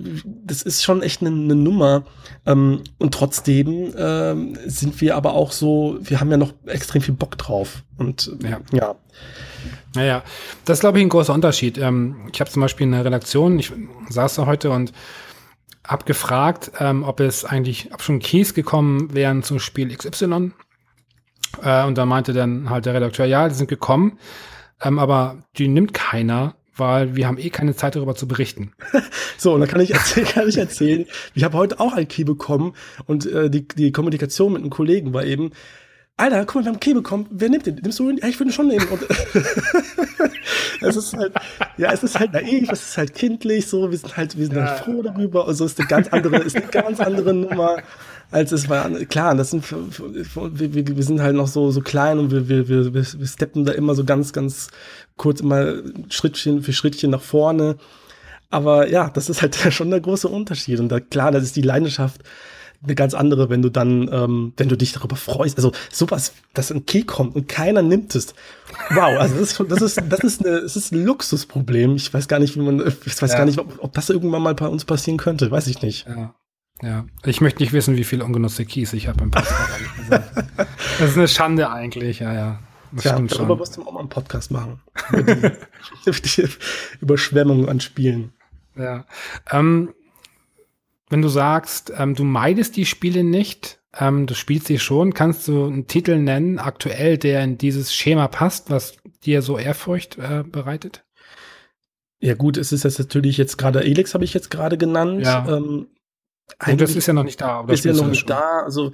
das ist schon echt eine, eine Nummer. Ähm, und trotzdem ähm, sind wir aber auch so, wir haben ja noch extrem viel Bock drauf. Und ja. ja. Naja, das ist, glaube ich, ein großer Unterschied. Ähm, ich habe zum Beispiel in der Redaktion, ich saß da heute und habe gefragt, ähm, ob es eigentlich, ob schon Keys gekommen wären zum Spiel XY. Äh, und dann meinte dann halt der Redakteur, ja, die sind gekommen, ähm, aber die nimmt keiner, weil wir haben eh keine Zeit darüber zu berichten. so, und dann kann ich erzählen, kann ich erzählen, ich habe heute auch ein Key bekommen und äh, die, die Kommunikation mit einem Kollegen war eben, Alter, guck mal, wir haben Key bekommen. Wer nimmt den? Nimmst du ihn? Ja, ich würde ihn schon nehmen. Und es ist halt, ja, es ist halt naiv, es ist halt kindlich, so. Wir sind halt, wir sind ja. halt froh darüber. Und so ist eine ganz andere, ist eine ganz andere Nummer als es war. Klar, das sind, wir, wir, wir sind halt noch so, so klein und wir, wir, wir, wir steppen da immer so ganz, ganz kurz immer Schrittchen für Schrittchen nach vorne. Aber ja, das ist halt schon der große Unterschied. Und da, klar, das ist die Leidenschaft eine ganz andere, wenn du dann, ähm, wenn du dich darüber freust. Also sowas, dass ein Key kommt und keiner nimmt es. Wow, also das ist, das ist, das ist, eine, das ist ein Luxusproblem. Ich weiß gar nicht, wie man, ich weiß ja. gar nicht, ob, ob, das irgendwann mal bei uns passieren könnte. Weiß ich nicht. Ja. Ja, ich möchte nicht wissen, wie viel ungenutzte Keys ich habe im Postfach, Das ist eine Schande eigentlich, ja, ja. Das ja, darüber schon. musst du auch mal einen Podcast machen. Über die, die Überschwemmung an Spielen. Ja. Ähm, wenn du sagst, ähm, du meidest die Spiele nicht, ähm, du spielst sie schon, kannst du einen Titel nennen, aktuell, der in dieses Schema passt, was dir so Ehrfurcht äh, bereitet? Ja gut, es ist jetzt natürlich jetzt gerade, Elix habe ich jetzt gerade genannt. Ja. Ähm, und das ist ja noch nicht da. Oder ist ja noch nicht da. Also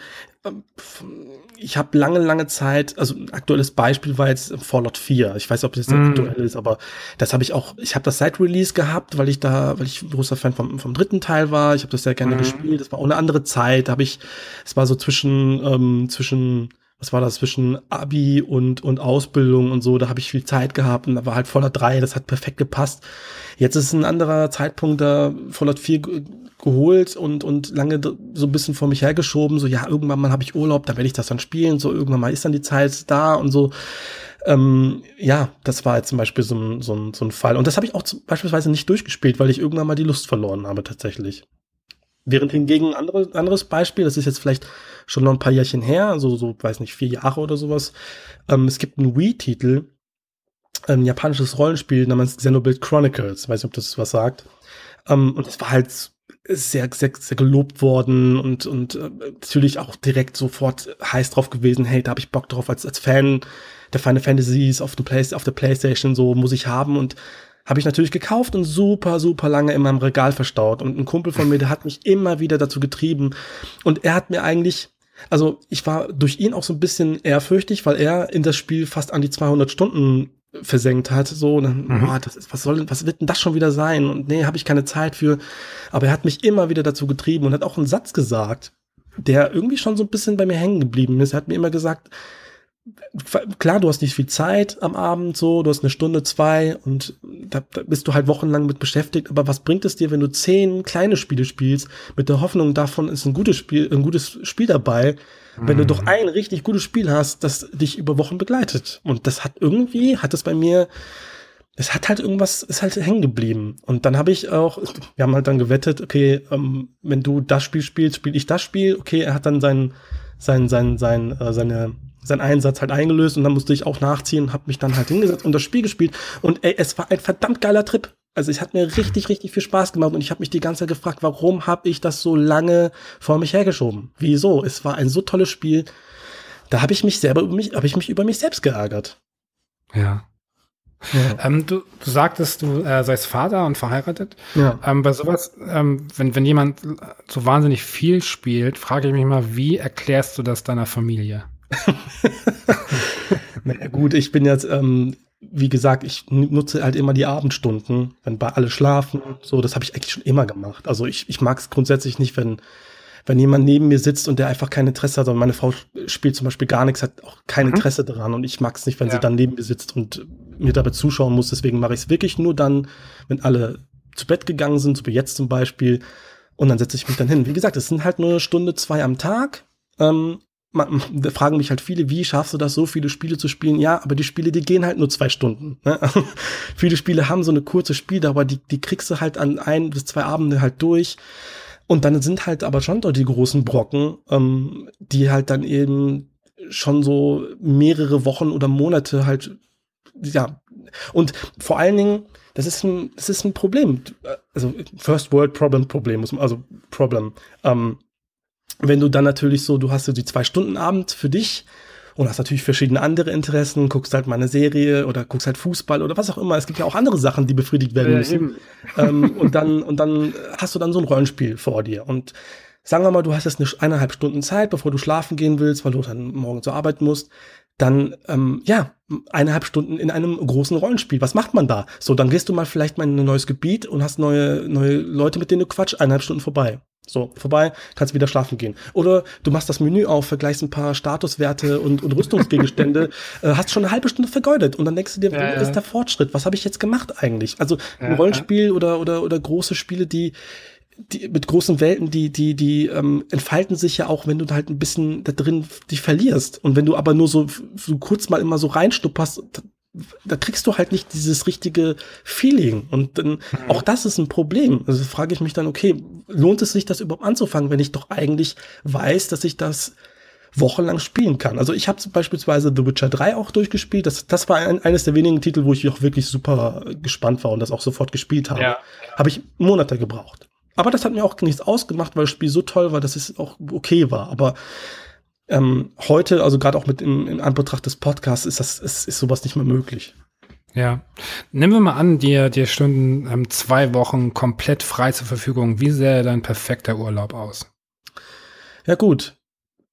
ich habe lange, lange Zeit, also ein aktuelles Beispiel war jetzt Fallout 4. Ich weiß, ob das mm. aktuell ist, aber das habe ich auch, ich habe das seit Release gehabt, weil ich da, weil ich ein großer Fan vom, vom dritten Teil war. Ich habe das sehr gerne mm. gespielt. Das war auch eine andere Zeit. Da habe ich, es war so zwischen, ähm, zwischen was war das zwischen Abi und, und Ausbildung und so, da habe ich viel Zeit gehabt und da war halt Fallout 3, das hat perfekt gepasst. Jetzt ist ein anderer Zeitpunkt da, Fallout 4 geholt und, und lange so ein bisschen vor mich hergeschoben, so ja, irgendwann mal habe ich Urlaub, da werde ich das dann spielen, so irgendwann mal ist dann die Zeit da und so. Ähm, ja, das war jetzt zum Beispiel so ein, so ein, so ein Fall. Und das habe ich auch zum, beispielsweise nicht durchgespielt, weil ich irgendwann mal die Lust verloren habe tatsächlich. Während hingegen ein andere, anderes Beispiel, das ist jetzt vielleicht schon noch ein paar Jährchen her, so, so weiß nicht, vier Jahre oder sowas. Ähm, es gibt einen Wii-Titel, ein japanisches Rollenspiel namens Xenoblade Chronicles. Weiß nicht, ob das was sagt. Ähm, und es war halt sehr, sehr, sehr gelobt worden und, und äh, natürlich auch direkt sofort heiß drauf gewesen, hey, da habe ich Bock drauf als, als Fan der Final Fantasies auf, dem Play auf der Playstation, so muss ich haben und habe ich natürlich gekauft und super, super lange in meinem Regal verstaut. Und ein Kumpel von mir, der hat mich immer wieder dazu getrieben. Und er hat mir eigentlich, also ich war durch ihn auch so ein bisschen ehrfürchtig, weil er in das Spiel fast an die 200 Stunden versenkt hat, so, und dann, mhm. oh, das ist, was soll, was wird denn das schon wieder sein? Und nee, habe ich keine Zeit für. Aber er hat mich immer wieder dazu getrieben und hat auch einen Satz gesagt, der irgendwie schon so ein bisschen bei mir hängen geblieben ist. Er hat mir immer gesagt, klar, du hast nicht viel Zeit am Abend, so, du hast eine Stunde, zwei und da, da bist du halt wochenlang mit beschäftigt. Aber was bringt es dir, wenn du zehn kleine Spiele spielst, mit der Hoffnung davon ist ein gutes Spiel, ein gutes Spiel dabei, wenn du doch mhm. ein richtig gutes Spiel hast, das dich über Wochen begleitet. Und das hat irgendwie, hat es bei mir, es hat halt irgendwas, ist halt hängen geblieben. Und dann habe ich auch, wir haben halt dann gewettet, okay, ähm, wenn du das Spiel spielst, spiele ich das Spiel. Okay, er hat dann sein, sein, sein, sein, äh, seine, seinen Einsatz halt eingelöst und dann musste ich auch nachziehen und habe mich dann halt hingesetzt und das Spiel gespielt. Und ey, es war ein verdammt geiler Trip. Also es hat mir richtig, richtig viel Spaß gemacht und ich habe mich die ganze Zeit gefragt, warum habe ich das so lange vor mich hergeschoben? Wieso? Es war ein so tolles Spiel. Da habe ich mich selber über mich, habe ich mich über mich selbst geärgert. Ja. ja. Ähm, du, du sagtest, du äh, seist Vater und verheiratet. Ja. Ähm, bei sowas, ähm, wenn, wenn jemand so wahnsinnig viel spielt, frage ich mich mal, wie erklärst du das deiner Familie? naja, gut, ich bin jetzt, ähm, wie gesagt, ich nutze halt immer die Abendstunden, wenn bei alle schlafen. So, das habe ich eigentlich schon immer gemacht. Also ich, ich mag es grundsätzlich nicht, wenn, wenn jemand neben mir sitzt und der einfach kein Interesse hat. Und meine Frau spielt zum Beispiel gar nichts, hat auch kein mhm. Interesse daran. Und ich mag es nicht, wenn ja. sie dann neben mir sitzt und mir dabei zuschauen muss. Deswegen mache ich es wirklich nur dann, wenn alle zu Bett gegangen sind, so wie jetzt zum Beispiel. Und dann setze ich mich dann hin. Wie gesagt, es sind halt nur eine Stunde, zwei am Tag. Ähm, man, da fragen mich halt viele, wie schaffst du das, so viele Spiele zu spielen? Ja, aber die Spiele, die gehen halt nur zwei Stunden. Ne? viele Spiele haben so eine kurze Spieldauer, die, die kriegst du halt an ein bis zwei Abende halt durch. Und dann sind halt aber schon dort die großen Brocken, ähm, die halt dann eben schon so mehrere Wochen oder Monate halt, ja. Und vor allen Dingen, das ist ein, das ist ein Problem. Also First World Problem, Problem, also Problem. Ähm, wenn du dann natürlich so, du hast so die zwei Stunden Abend für dich und hast natürlich verschiedene andere Interessen, guckst halt mal eine Serie oder guckst halt Fußball oder was auch immer. Es gibt ja auch andere Sachen, die befriedigt werden müssen. ähm, und dann und dann hast du dann so ein Rollenspiel vor dir und sagen wir mal, du hast jetzt eine eineinhalb Stunden Zeit, bevor du schlafen gehen willst, weil du dann morgen zur Arbeit musst, dann, ähm, ja, eineinhalb Stunden in einem großen Rollenspiel. Was macht man da? So, dann gehst du mal vielleicht mal in ein neues Gebiet und hast neue, neue Leute, mit denen du quatsch, eineinhalb Stunden vorbei. So, vorbei, kannst wieder schlafen gehen. Oder du machst das Menü auf, vergleichst ein paar Statuswerte und, und Rüstungsgegenstände, äh, hast schon eine halbe Stunde vergeudet und dann denkst du dir, ja, wo ja. ist der Fortschritt? Was habe ich jetzt gemacht eigentlich? Also ein ja, Rollenspiel oder, oder, oder große Spiele, die, die mit großen Welten, die, die, die ähm, entfalten sich ja auch, wenn du halt ein bisschen da drin dich verlierst. Und wenn du aber nur so, so kurz mal immer so reinstupperst, da kriegst du halt nicht dieses richtige Feeling. Und dann, mhm. auch das ist ein Problem. Also frage ich mich dann, okay, lohnt es sich, das überhaupt anzufangen, wenn ich doch eigentlich weiß, dass ich das wochenlang spielen kann. Also ich habe beispielsweise The Witcher 3 auch durchgespielt. Das, das war ein, eines der wenigen Titel, wo ich auch wirklich super gespannt war und das auch sofort gespielt habe. Ja. Habe ich Monate gebraucht. Aber das hat mir auch nichts ausgemacht, weil das Spiel so toll war, dass es auch okay war. Aber ähm, heute, also gerade auch mit in, in Anbetracht des Podcasts, ist das ist, ist sowas nicht mehr möglich. Ja. Nehmen wir mal an, dir, dir stünden ähm, zwei Wochen komplett frei zur Verfügung. Wie sähe dein perfekter Urlaub aus? Ja, gut.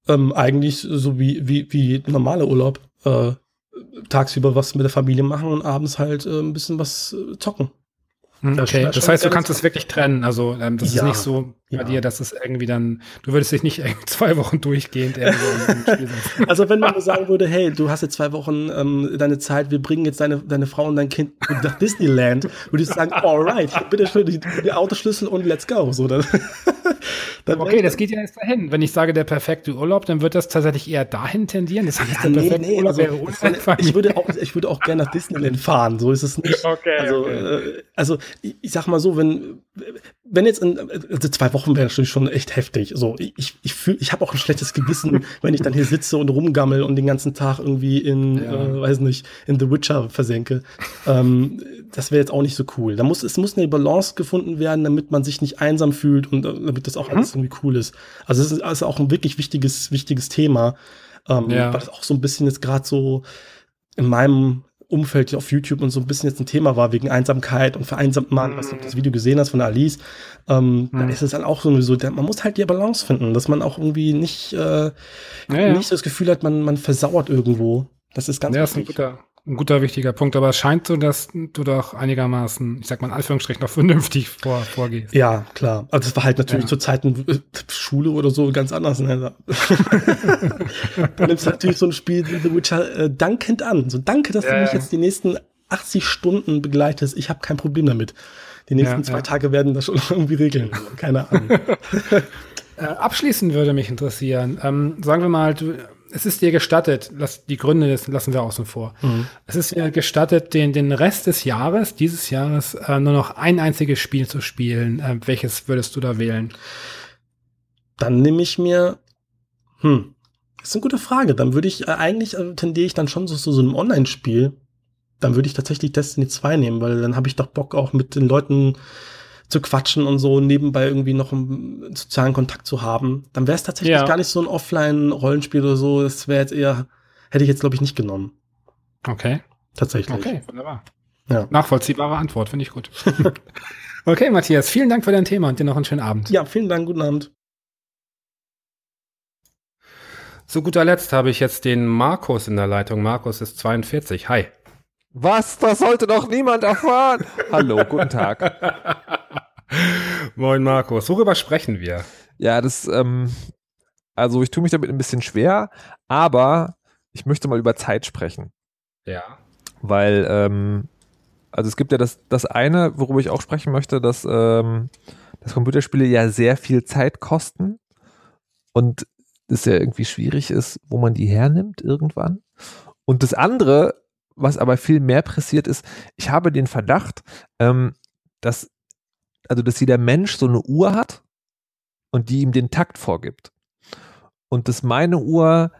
Ähm, eigentlich so wie, wie, wie normaler Urlaub. Äh, tagsüber was mit der Familie machen und abends halt äh, ein bisschen was äh, zocken. Hm, okay, das, das heißt, du kannst es wirklich trennen. Also ähm, das ja, ist nicht so bei ja. dir, dass es irgendwie dann, du würdest dich nicht zwei Wochen durchgehend irgendwie Also wenn man nur sagen würde, hey, du hast jetzt zwei Wochen ähm, deine Zeit, wir bringen jetzt deine, deine Frau und dein Kind nach Disneyland, würde ich sagen, alright, bitte schön die, die Autoschlüssel und let's go. So, dann, dann okay, das geht ja jetzt dahin. Wenn ich sage, der perfekte Urlaub, dann wird das tatsächlich eher dahin tendieren. Das heißt, ja, der perfekte nee, Urlaub also, wäre ich würde auch, ich würde auch gerne nach Disneyland fahren. So ist es nicht. Okay, also, okay. Äh, also ich, ich sag mal so, wenn wenn jetzt in also zwei Wochen wäre natürlich schon echt heftig. So, ich ich fühle, ich habe auch ein schlechtes Gewissen, wenn ich dann hier sitze und rumgammel und den ganzen Tag irgendwie in, ja. äh, weiß nicht, in The Witcher versenke. Ähm, das wäre jetzt auch nicht so cool. Da muss es muss eine Balance gefunden werden, damit man sich nicht einsam fühlt und damit das auch mhm. alles irgendwie cool ist. Also es ist also auch ein wirklich wichtiges wichtiges Thema, ähm, ja. weil das auch so ein bisschen jetzt gerade so in meinem Umfeld auf YouTube und so ein bisschen jetzt ein Thema war wegen Einsamkeit und vereinsamt Mann, mhm. was du das Video gesehen hast von Alice, ähm, mhm. dann ist es dann auch so, so man muss halt die Balance finden, dass man auch irgendwie nicht, äh, ja, ja. nicht so das Gefühl hat, man, man versauert irgendwo. Das ist ganz ja, wichtig. Ist ein guter, ein guter, wichtiger Punkt, aber es scheint so, dass du doch einigermaßen, ich sag mal in Anführungsstrichen, noch vernünftig vor, vorgehst. Ja, klar. Also es war halt natürlich ja. zu Zeiten äh, Schule oder so ganz anders. Ne? du nimmst natürlich so ein Spiel wie The Witcher äh, dankend an. So danke, dass ja. du mich jetzt die nächsten 80 Stunden begleitest. Ich habe kein Problem damit. Die nächsten ja, zwei Tage werden das schon irgendwie regeln. Keine Ahnung. äh, abschließend würde mich interessieren, ähm, sagen wir mal, du es ist dir gestattet, lass, die Gründe das lassen wir außen vor. Mhm. Es ist dir gestattet, den, den Rest des Jahres, dieses Jahres, äh, nur noch ein einziges Spiel zu spielen. Äh, welches würdest du da wählen? Dann nehme ich mir, hm, das ist eine gute Frage. Dann würde ich, äh, eigentlich äh, tendiere ich dann schon so zu so, so einem Online-Spiel. Dann würde ich tatsächlich Destiny 2 nehmen, weil dann habe ich doch Bock auch mit den Leuten zu quatschen und so nebenbei irgendwie noch einen sozialen Kontakt zu haben, dann wäre es tatsächlich ja. gar nicht so ein Offline-Rollenspiel oder so. Das wäre jetzt eher, hätte ich jetzt, glaube ich, nicht genommen. Okay. Tatsächlich. Okay, wunderbar. Ja. Nachvollziehbare Antwort, finde ich gut. okay, Matthias, vielen Dank für dein Thema und dir noch einen schönen Abend. Ja, vielen Dank, guten Abend. Zu guter Letzt habe ich jetzt den Markus in der Leitung. Markus ist 42. Hi. Was? Das sollte doch niemand erfahren. Hallo, guten Tag. Moin Markus, worüber sprechen wir? Ja, das, ähm, also ich tue mich damit ein bisschen schwer, aber ich möchte mal über Zeit sprechen. Ja. Weil, ähm, also es gibt ja das, das eine, worüber ich auch sprechen möchte, dass, ähm, dass Computerspiele ja sehr viel Zeit kosten und es ja irgendwie schwierig ist, wo man die hernimmt irgendwann. Und das andere, was aber viel mehr pressiert ist, ich habe den Verdacht, ähm, dass, also dass jeder Mensch so eine Uhr hat und die ihm den Takt vorgibt. Und dass meine Uhr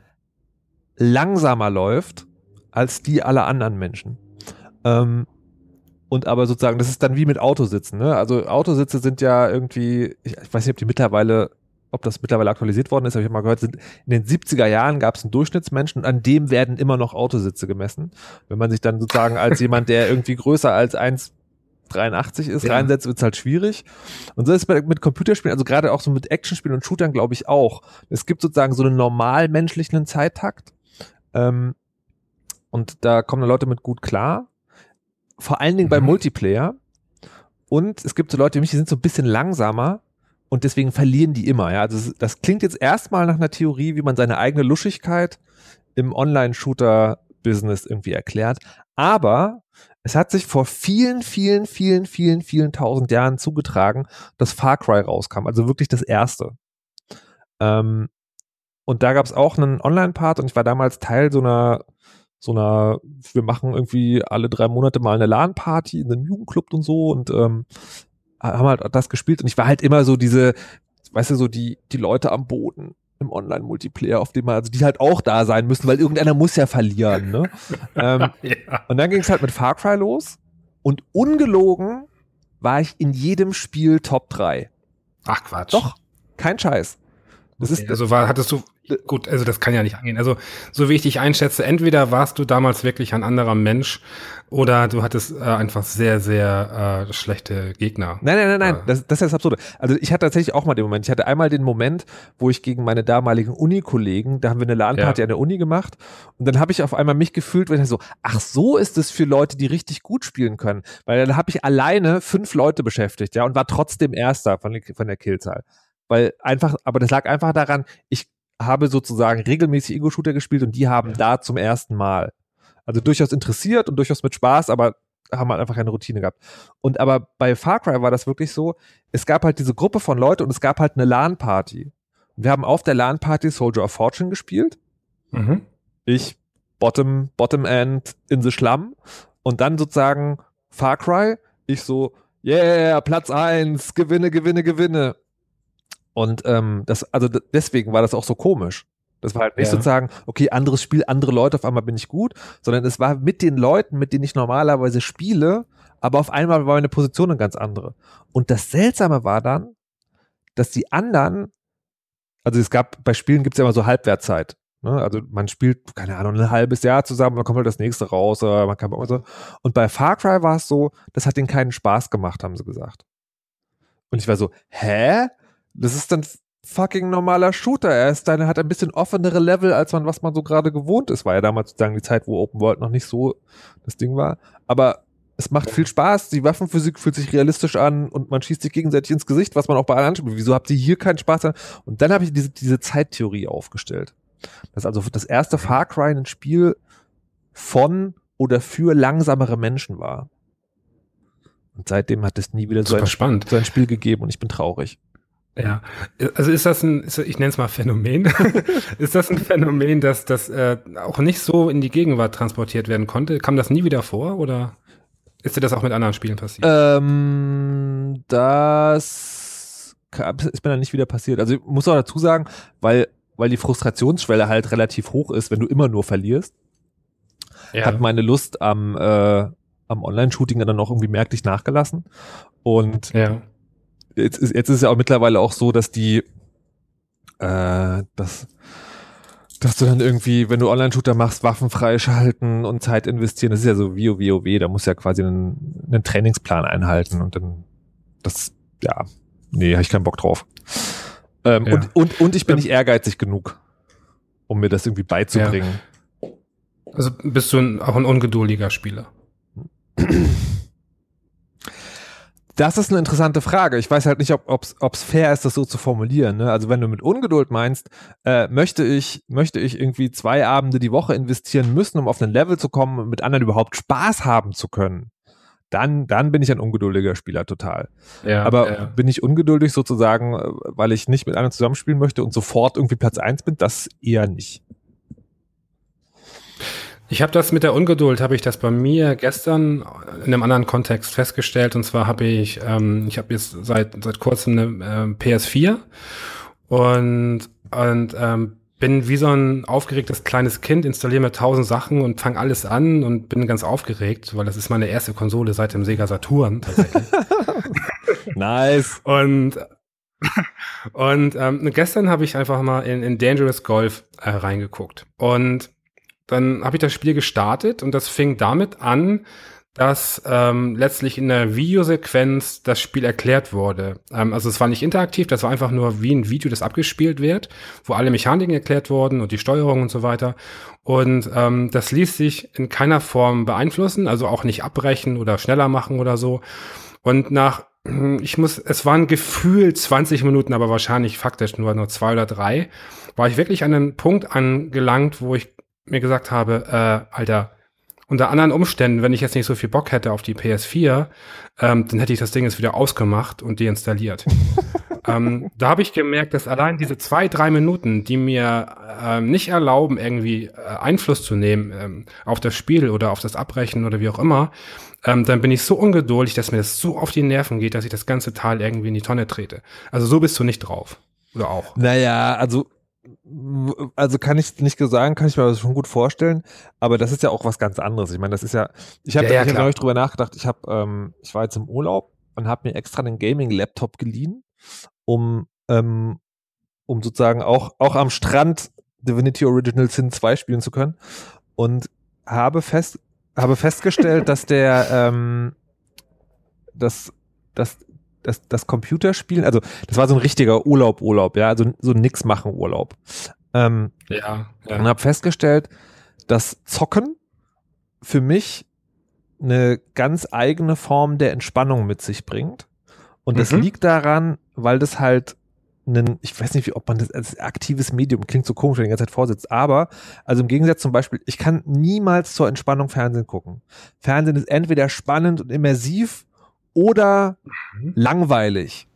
langsamer läuft als die aller anderen Menschen. Ähm, und aber sozusagen, das ist dann wie mit Autositzen. Ne? Also Autositze sind ja irgendwie, ich, ich weiß nicht, ob die mittlerweile ob das mittlerweile aktualisiert worden ist, habe ich mal gehört, sind, in den 70er Jahren gab es einen Durchschnittsmenschen und an dem werden immer noch Autositze gemessen. Wenn man sich dann sozusagen als jemand, der irgendwie größer als 1,93 83 ist, ja. reinsetzt, wird's halt schwierig. Und so ist es mit Computerspielen, also gerade auch so mit Actionspielen und Shootern, glaube ich, auch. Es gibt sozusagen so einen normal menschlichen Zeittakt. Ähm, und da kommen Leute mit gut klar. Vor allen Dingen mhm. bei Multiplayer. Und es gibt so Leute wie mich, die sind so ein bisschen langsamer und deswegen verlieren die immer. Ja, also das, klingt jetzt erstmal nach einer Theorie, wie man seine eigene Luschigkeit im Online-Shooter-Business irgendwie erklärt. Aber es hat sich vor vielen, vielen, vielen, vielen, vielen tausend Jahren zugetragen, dass Far Cry rauskam. Also wirklich das erste. Ähm, und da gab es auch einen Online-Part und ich war damals Teil so einer, so einer, wir machen irgendwie alle drei Monate mal eine LAN-Party in einem Jugendclub und so und ähm, haben halt das gespielt und ich war halt immer so diese, weißt du, so die, die Leute am Boden im Online-Multiplayer, auf dem man, also die halt auch da sein müssen, weil irgendeiner muss ja verlieren, ne? ähm, ja. Und dann ging es halt mit Far Cry los und ungelogen war ich in jedem Spiel Top 3. Ach Quatsch. Doch, kein Scheiß. Das okay, ist, also war, hattest du, gut, also das kann ja nicht angehen. Also so wie ich dich einschätze, entweder warst du damals wirklich ein anderer Mensch oder du hattest äh, einfach sehr, sehr äh, schlechte Gegner. Nein, nein, nein, nein, äh. das, das ist das Absurde. Also ich hatte tatsächlich auch mal den Moment. Ich hatte einmal den Moment, wo ich gegen meine damaligen Uni-Kollegen, da haben wir eine LAN-Party ja. an der Uni gemacht und dann habe ich auf einmal mich gefühlt, wenn ich so, ach so ist es für Leute, die richtig gut spielen können. Weil dann habe ich alleine fünf Leute beschäftigt, ja, und war trotzdem Erster von, von der Killzahl weil einfach, aber das lag einfach daran, ich habe sozusagen regelmäßig Ego-Shooter gespielt und die haben da zum ersten Mal. Also durchaus interessiert und durchaus mit Spaß, aber haben halt einfach keine Routine gehabt. Und aber bei Far Cry war das wirklich so, es gab halt diese Gruppe von Leuten und es gab halt eine LAN-Party. Wir haben auf der LAN-Party Soldier of Fortune gespielt. Mhm. Ich Bottom, Bottom End in the Schlamm und dann sozusagen Far Cry. Ich so, yeah, Platz eins, gewinne, gewinne, gewinne. Und ähm, das, also deswegen war das auch so komisch. Das war halt nicht ja. sozusagen, okay, anderes Spiel, andere Leute, auf einmal bin ich gut, sondern es war mit den Leuten, mit denen ich normalerweise spiele, aber auf einmal war meine Position eine ganz andere. Und das Seltsame war dann, dass die anderen, also es gab, bei Spielen gibt es ja immer so Halbwertzeit. Ne? Also man spielt, keine Ahnung, ein halbes Jahr zusammen, dann kommt halt das nächste raus, oder man kann so. Und bei Far Cry war es so, das hat denen keinen Spaß gemacht, haben sie gesagt. Und ich war so, hä? Das ist dann fucking normaler Shooter. Er ist dann, hat ein bisschen offenere Level, als man, was man so gerade gewohnt ist. War ja damals sozusagen die Zeit, wo Open World noch nicht so das Ding war. Aber es macht viel Spaß, die Waffenphysik fühlt sich realistisch an und man schießt sich gegenseitig ins Gesicht, was man auch bei anderen spielt. Wieso habt ihr hier keinen Spaß? Und dann habe ich diese, diese Zeittheorie aufgestellt. Das ist also das erste Far Cry ein Spiel von oder für langsamere Menschen war. Und seitdem hat es nie wieder so ein, so ein Spiel gegeben und ich bin traurig. Ja, also ist das ein, ich nenne es mal Phänomen, ist das ein Phänomen, dass das äh, auch nicht so in die Gegenwart transportiert werden konnte? Kam das nie wieder vor oder ist dir das auch mit anderen Spielen passiert? Ähm, das ist mir dann nicht wieder passiert. Also ich muss auch dazu sagen, weil, weil die Frustrationsschwelle halt relativ hoch ist, wenn du immer nur verlierst, ja. hat meine Lust am, äh, am Online-Shooting dann auch irgendwie merklich nachgelassen. Und ja jetzt ist, jetzt ist es ja auch mittlerweile auch so, dass die, äh, dass, dass du dann irgendwie, wenn du Online-Shooter machst, Waffen freischalten und Zeit investieren, das ist ja so wie WoW, da muss ja quasi einen, einen Trainingsplan einhalten und dann, das, ja, nee, habe ich keinen Bock drauf. Ähm, ja. und, und, und ich bin nicht ehrgeizig genug, um mir das irgendwie beizubringen. Ja. Also bist du ein, auch ein ungeduldiger Spieler? Das ist eine interessante Frage. Ich weiß halt nicht, ob es fair ist, das so zu formulieren. Ne? Also wenn du mit Ungeduld meinst, äh, möchte ich möchte ich irgendwie zwei Abende die Woche investieren müssen, um auf ein Level zu kommen und mit anderen überhaupt Spaß haben zu können, dann dann bin ich ein ungeduldiger Spieler total. Ja, Aber ja. bin ich ungeduldig sozusagen, äh, weil ich nicht mit anderen zusammenspielen möchte und sofort irgendwie Platz eins bin? Das eher nicht. Ich habe das mit der Ungeduld, habe ich das bei mir gestern in einem anderen Kontext festgestellt. Und zwar habe ich, ähm, ich habe jetzt seit seit kurzem eine äh, PS4 und und ähm, bin wie so ein aufgeregtes kleines Kind, installiere mir tausend Sachen und fange alles an und bin ganz aufgeregt, weil das ist meine erste Konsole seit dem Sega Saturn tatsächlich. nice. Und und ähm, gestern habe ich einfach mal in, in Dangerous Golf äh, reingeguckt und dann habe ich das Spiel gestartet und das fing damit an, dass ähm, letztlich in der Videosequenz das Spiel erklärt wurde. Ähm, also es war nicht interaktiv, das war einfach nur wie ein Video, das abgespielt wird, wo alle Mechaniken erklärt wurden und die Steuerung und so weiter. Und ähm, das ließ sich in keiner Form beeinflussen, also auch nicht abbrechen oder schneller machen oder so. Und nach, ich muss, es waren gefühlt 20 Minuten, aber wahrscheinlich faktisch nur nur zwei oder drei, war ich wirklich an einem Punkt angelangt, wo ich mir gesagt habe, äh, Alter, unter anderen Umständen, wenn ich jetzt nicht so viel Bock hätte auf die PS4, ähm, dann hätte ich das Ding jetzt wieder ausgemacht und deinstalliert. ähm, da habe ich gemerkt, dass allein diese zwei, drei Minuten, die mir ähm, nicht erlauben, irgendwie äh, Einfluss zu nehmen ähm, auf das Spiel oder auf das Abbrechen oder wie auch immer, ähm, dann bin ich so ungeduldig, dass mir das so auf die Nerven geht, dass ich das ganze Teil irgendwie in die Tonne trete. Also so bist du nicht drauf. Oder auch. Naja, also also kann ich nicht sagen, kann ich mir das schon gut vorstellen, aber das ist ja auch was ganz anderes. Ich meine, das ist ja, ich habe ja, ja, hab neulich drüber nachgedacht, ich habe, ähm, ich war jetzt im Urlaub und habe mir extra einen Gaming-Laptop geliehen, um, ähm, um sozusagen auch, auch am Strand Divinity Original Sin 2 spielen zu können. Und habe fest, habe festgestellt, dass der, ähm, dass, dass das, das Computerspielen, also das war so ein richtiger Urlaub, Urlaub, ja, also so nix machen Urlaub. Ähm, ja, ja. Und habe festgestellt, dass Zocken für mich eine ganz eigene Form der Entspannung mit sich bringt. Und das mhm. liegt daran, weil das halt ein, ich weiß nicht, wie, ob man das als aktives Medium klingt so komisch, wenn die ganze Zeit vorsitzt, aber, also im Gegensatz zum Beispiel, ich kann niemals zur Entspannung Fernsehen gucken. Fernsehen ist entweder spannend und immersiv oder mhm. langweilig.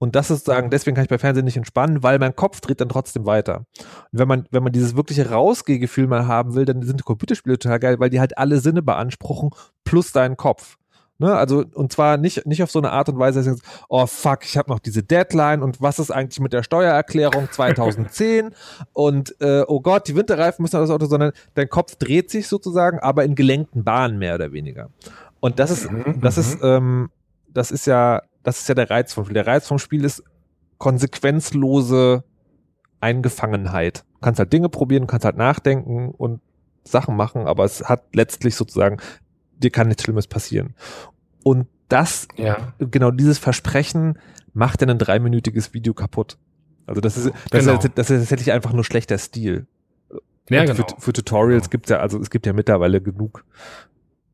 Und das ist sagen, deswegen kann ich bei Fernsehen nicht entspannen, weil mein Kopf dreht dann trotzdem weiter. Und wenn man, wenn man dieses wirkliche Rausgehgefühl mal haben will, dann sind Computerspiele total geil, weil die halt alle Sinne beanspruchen, plus deinen Kopf. Ne, also, und zwar nicht, nicht auf so eine Art und Weise, dass ich jetzt, oh fuck, ich habe noch diese Deadline und was ist eigentlich mit der Steuererklärung 2010 und äh, oh Gott, die Winterreifen müssen das Auto, sondern dein Kopf dreht sich sozusagen, aber in gelenkten Bahnen mehr oder weniger. Und das ist, mhm, das ist, mhm. ähm, das ist ja, das ist ja der Reiz vom Spiel. Der Reiz vom Spiel ist konsequenzlose Eingefangenheit. Du kannst halt Dinge probieren, du kannst halt nachdenken und Sachen machen, aber es hat letztlich sozusagen, dir kann nichts Schlimmes passieren. Und das, ja. genau dieses Versprechen macht dann ein dreiminütiges Video kaputt. Also das ist, das, genau. ist, das ist tatsächlich einfach nur schlechter Stil. Ja, genau. für, für Tutorials genau. gibt's ja, also es gibt ja mittlerweile genug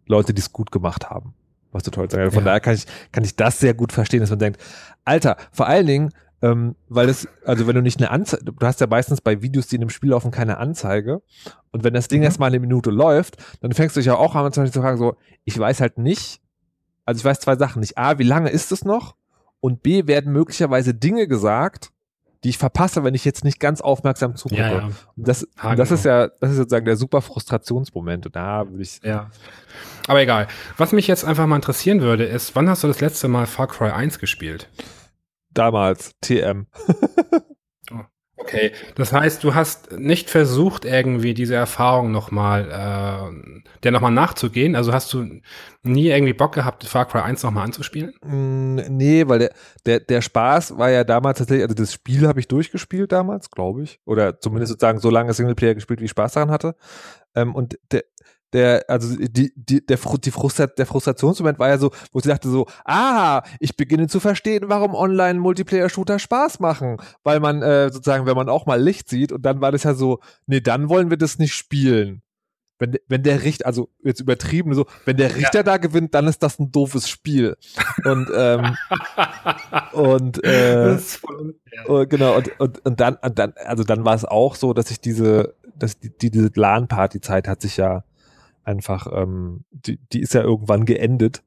Leute, die es gut gemacht haben was du toll sagst. Von ja. daher kann ich, kann ich das sehr gut verstehen, dass man denkt, Alter, vor allen Dingen, ähm, weil es, also wenn du nicht eine Anzeige, du hast ja meistens bei Videos, die in einem Spiel laufen, keine Anzeige. Und wenn das Ding mhm. erstmal eine Minute läuft, dann fängst du dich ja auch an, zum Beispiel zu fragen, so, ich weiß halt nicht, also ich weiß zwei Sachen nicht. A, wie lange ist es noch? Und B, werden möglicherweise Dinge gesagt, die ich verpasse, wenn ich jetzt nicht ganz aufmerksam zugucke. Ja, ja. Und das, und das ist ja, das ist sozusagen der super Frustrationsmoment. Und da würde ich. Ja. Aber egal. Was mich jetzt einfach mal interessieren würde, ist, wann hast du das letzte Mal Far Cry 1 gespielt? Damals, TM. Okay, das heißt, du hast nicht versucht, irgendwie diese Erfahrung nochmal, äh, der nochmal nachzugehen? Also hast du nie irgendwie Bock gehabt, Far Cry 1 nochmal anzuspielen? Mm, nee, weil der, der, der Spaß war ja damals tatsächlich, also das Spiel habe ich durchgespielt damals, glaube ich. Oder zumindest sozusagen so lange Singleplayer gespielt, wie ich Spaß daran hatte. Ähm, und der, der, also die, die, der, die Frustrat, der Frustrationsmoment war ja so, wo sie dachte so, ah, ich beginne zu verstehen, warum Online-Multiplayer-Shooter Spaß machen. Weil man äh, sozusagen, wenn man auch mal Licht sieht, und dann war das ja so, nee, dann wollen wir das nicht spielen. Wenn, wenn der Richter, also jetzt übertrieben, so, wenn der Richter ja. da gewinnt, dann ist das ein doofes Spiel. Und, ähm, und, äh, und, genau, und, und, und dann, und dann, also dann war es auch so, dass ich diese, dass die, die diese LAN-Party-Zeit hat sich ja einfach, ähm, die, die ist ja irgendwann geendet.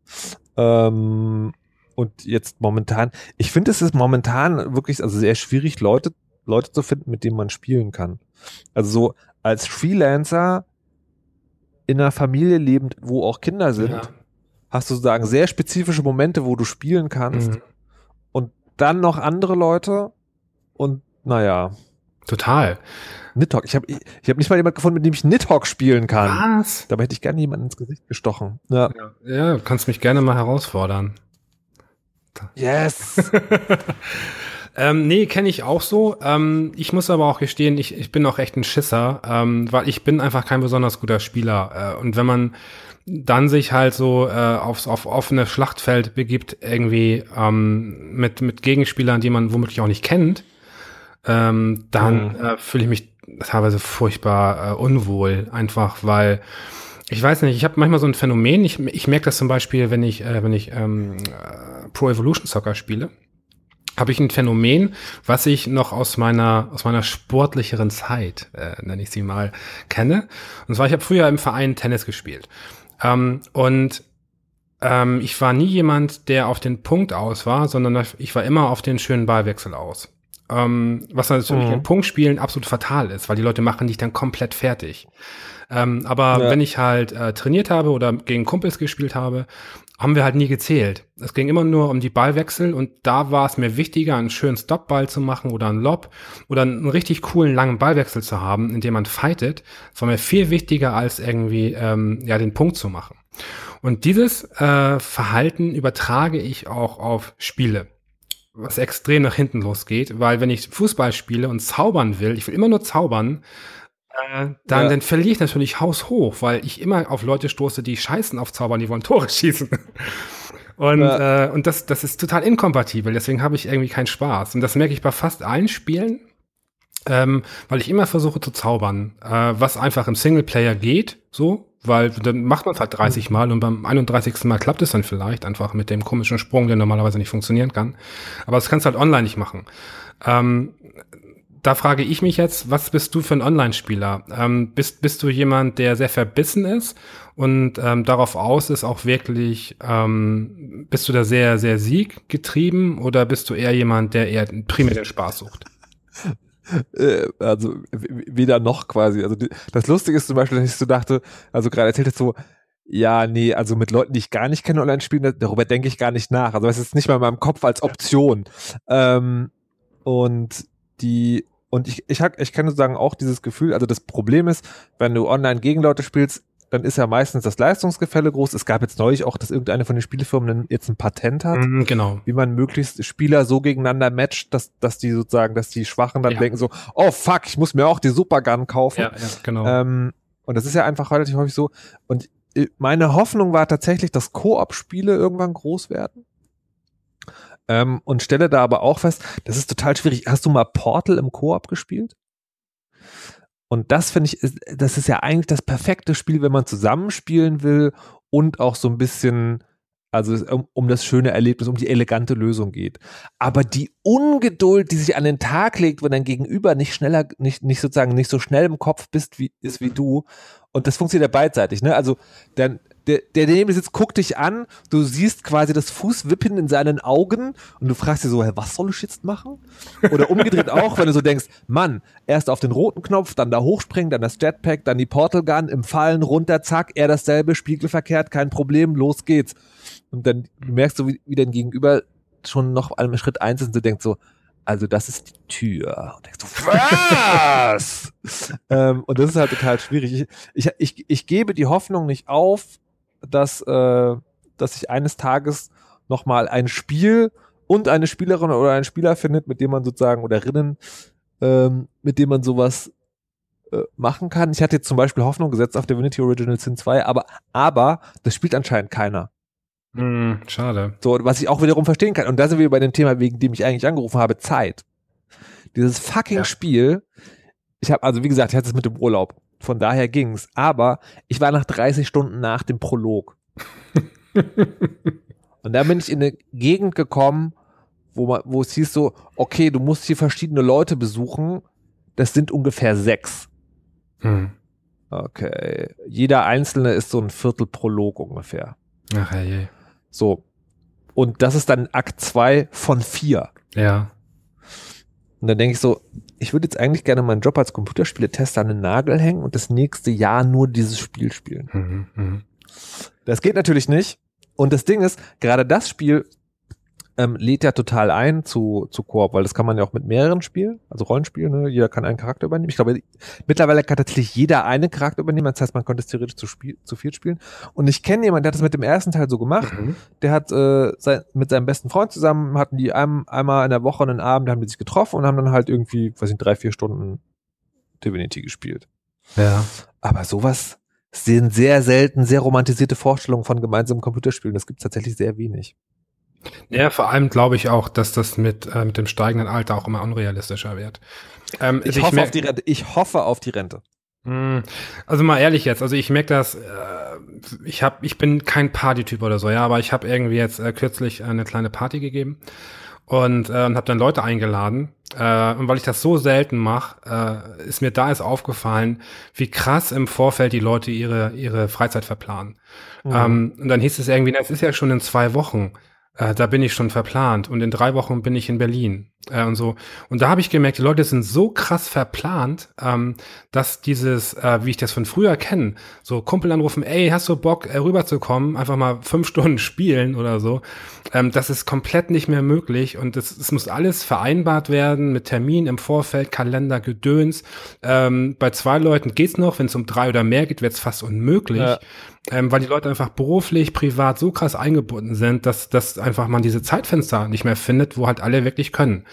Ähm, und jetzt momentan, ich finde, es ist momentan wirklich also sehr schwierig, Leute, Leute zu finden, mit denen man spielen kann. Also so als Freelancer in einer Familie lebend, wo auch Kinder sind, ja. hast du sozusagen sehr spezifische Momente, wo du spielen kannst. Mhm. Und dann noch andere Leute und naja. Total. Nidhogg. Ich habe ich hab nicht mal jemanden gefunden, mit dem ich Nidhogg spielen kann. Was? Dabei hätte ich gerne jemanden ins Gesicht gestochen. Ja, ja, ja du kannst mich gerne mal herausfordern. Yes! ähm, nee, kenne ich auch so. Ähm, ich muss aber auch gestehen, ich, ich bin auch echt ein Schisser, ähm, weil ich bin einfach kein besonders guter Spieler. Äh, und wenn man dann sich halt so äh, aufs auf offene Schlachtfeld begibt, irgendwie ähm, mit, mit Gegenspielern, die man womöglich auch nicht kennt, ähm, dann mhm. äh, fühle ich mich teilweise furchtbar äh, unwohl, einfach weil ich weiß nicht, ich habe manchmal so ein Phänomen, ich, ich merke das zum Beispiel, wenn ich, äh, wenn ich ähm, äh, Pro Evolution Soccer spiele, habe ich ein Phänomen, was ich noch aus meiner aus meiner sportlicheren Zeit, äh, nenne ich sie mal, kenne. Und zwar, ich habe früher im Verein Tennis gespielt. Ähm, und ähm, ich war nie jemand, der auf den Punkt aus war, sondern ich war immer auf den schönen Ballwechsel aus. Ähm, was natürlich mhm. in Punktspielen absolut fatal ist, weil die Leute machen dich dann komplett fertig. Ähm, aber ja. wenn ich halt äh, trainiert habe oder gegen Kumpels gespielt habe, haben wir halt nie gezählt. Es ging immer nur um die Ballwechsel und da war es mir wichtiger, einen schönen Stopball zu machen oder einen Lob oder einen richtig coolen langen Ballwechsel zu haben, in dem man fightet. Das war mir viel wichtiger, als irgendwie ähm, ja den Punkt zu machen. Und dieses äh, Verhalten übertrage ich auch auf Spiele was extrem nach hinten losgeht, weil wenn ich Fußball spiele und zaubern will, ich will immer nur zaubern, äh, dann, ja. dann verliere ich natürlich haushoch, weil ich immer auf Leute stoße, die scheißen auf Zaubern, die wollen Tore schießen. Und, ja. äh, und das, das ist total inkompatibel, deswegen habe ich irgendwie keinen Spaß. Und das merke ich bei fast allen Spielen, ähm, weil ich immer versuche zu zaubern, äh, was einfach im Singleplayer geht, so, weil dann macht man es halt 30 Mal und beim 31. Mal klappt es dann vielleicht einfach mit dem komischen Sprung, der normalerweise nicht funktionieren kann. Aber das kannst du halt online nicht machen. Ähm, da frage ich mich jetzt, was bist du für ein Online-Spieler? Ähm, bist, bist du jemand, der sehr verbissen ist und ähm, darauf aus ist, auch wirklich, ähm, bist du da sehr, sehr sieggetrieben oder bist du eher jemand, der eher primär den Spaß sucht? Äh, also weder noch quasi. Also das Lustige ist zum Beispiel, dass ich so dachte, also gerade erzählt jetzt so, ja, nee, also mit Leuten, die ich gar nicht kenne, online spielen, darüber denke ich gar nicht nach. Also es ist nicht mal in meinem Kopf als Option. Ähm, und die und ich, ich, ich kann nur sagen, auch dieses Gefühl, also das Problem ist, wenn du online gegen Leute spielst, dann ist ja meistens das Leistungsgefälle groß. Es gab jetzt neulich auch, dass irgendeine von den Spielefirmen jetzt ein Patent hat, mm, genau. wie man möglichst Spieler so gegeneinander matcht, dass, dass die sozusagen, dass die Schwachen dann ja. denken so, oh fuck, ich muss mir auch die Supergun kaufen. Ja, ja genau. Ähm, und das ist ja einfach relativ häufig so. Und äh, meine Hoffnung war tatsächlich, dass Koop-Spiele irgendwann groß werden. Ähm, und stelle da aber auch fest, das ist total schwierig. Hast du mal Portal im Koop gespielt? Und das finde ich, das ist ja eigentlich das perfekte Spiel, wenn man zusammenspielen will und auch so ein bisschen, also um, um, das schöne Erlebnis, um die elegante Lösung geht. Aber die Ungeduld, die sich an den Tag legt, wenn dein Gegenüber nicht schneller, nicht, nicht sozusagen nicht so schnell im Kopf bist, wie, ist wie du. Und das funktioniert ja beidseitig, ne? Also, dann, der, der neben dir sitzt, guckt dich an, du siehst quasi das Fußwippen in seinen Augen und du fragst dir so, hä, was soll ich jetzt machen? Oder umgedreht auch, wenn du so denkst, Mann, erst auf den roten Knopf, dann da hochspringen, dann das Jetpack, dann die Portal Gun, im Fallen runter, zack, er dasselbe, spiegelverkehrt, kein Problem, los geht's. Und dann merkst du, wie, wie dein Gegenüber schon noch einem Schritt eins ist und du denkst so, also das ist die Tür. Und denkst du, was? ähm, und das ist halt total schwierig. Ich, ich, ich, ich gebe die Hoffnung nicht auf, dass, äh, dass sich eines Tages nochmal ein Spiel und eine Spielerin oder ein Spieler findet, mit dem man sozusagen oder Rinnen, ähm, mit dem man sowas äh, machen kann. Ich hatte jetzt zum Beispiel Hoffnung gesetzt auf Divinity Original Sin 2, aber, aber das spielt anscheinend keiner. Mm, schade. So, was ich auch wiederum verstehen kann. Und da sind wir bei dem Thema, wegen dem ich eigentlich angerufen habe, Zeit. Dieses fucking ja. Spiel, ich habe, also wie gesagt, ich hatte es mit dem Urlaub. Von daher ging's. Aber ich war nach 30 Stunden nach dem Prolog. und da bin ich in eine Gegend gekommen, wo, man, wo es hieß so, okay, du musst hier verschiedene Leute besuchen. Das sind ungefähr sechs. Hm. Okay. Jeder einzelne ist so ein Viertel Prolog ungefähr. Ach je. So. Und das ist dann Akt 2 von 4. Ja. Und dann denke ich so, ich würde jetzt eigentlich gerne meinen Job als Computerspieletester an den Nagel hängen und das nächste Jahr nur dieses Spiel spielen. Mhm, mh. Das geht natürlich nicht. Und das Ding ist, gerade das Spiel ähm, lädt ja total ein zu, zu Koop, weil das kann man ja auch mit mehreren spielen, also Rollenspielen, ne? jeder kann einen Charakter übernehmen. Ich glaube, mittlerweile kann tatsächlich jeder einen Charakter übernehmen, das heißt, man könnte es theoretisch zu, Spiel, zu viel spielen. Und ich kenne jemanden, der hat das mit dem ersten Teil so gemacht, mhm. der hat äh, sein, mit seinem besten Freund zusammen, hatten die einem, einmal in der Woche einen Abend, haben die sich getroffen und haben dann halt irgendwie, weiß ich, drei, vier Stunden Divinity gespielt. Ja. Aber sowas, sind sehr selten sehr romantisierte Vorstellungen von gemeinsamen Computerspielen. Das gibt es tatsächlich sehr wenig. Ja, vor allem glaube ich auch, dass das mit, äh, mit dem steigenden Alter auch immer unrealistischer wird. Ähm, ich, hoffe auf die Rente. ich hoffe auf die Rente. Hm, also mal ehrlich jetzt, also ich merke das, äh, ich hab, ich bin kein Partytyp oder so, ja, aber ich habe irgendwie jetzt äh, kürzlich eine kleine Party gegeben und, äh, und habe dann Leute eingeladen. Äh, und weil ich das so selten mache, äh, ist mir da ist aufgefallen, wie krass im Vorfeld die Leute ihre, ihre Freizeit verplanen. Mhm. Ähm, und dann hieß es irgendwie, es ist ja schon in zwei Wochen. Äh, da bin ich schon verplant und in drei Wochen bin ich in Berlin äh, und so. Und da habe ich gemerkt, die Leute sind so krass verplant, ähm, dass dieses, äh, wie ich das von früher kenne, so Kumpel anrufen, ey, hast du Bock äh, rüberzukommen, einfach mal fünf Stunden spielen oder so, ähm, das ist komplett nicht mehr möglich und es, muss alles vereinbart werden mit Termin im Vorfeld, Kalender, Gedöns. Ähm, bei zwei Leuten geht's noch, wenn es um drei oder mehr geht, wird's fast unmöglich. Ja ähm, weil die Leute einfach beruflich, privat so krass eingebunden sind, dass, dass einfach man diese Zeitfenster nicht mehr findet, wo halt alle wirklich können.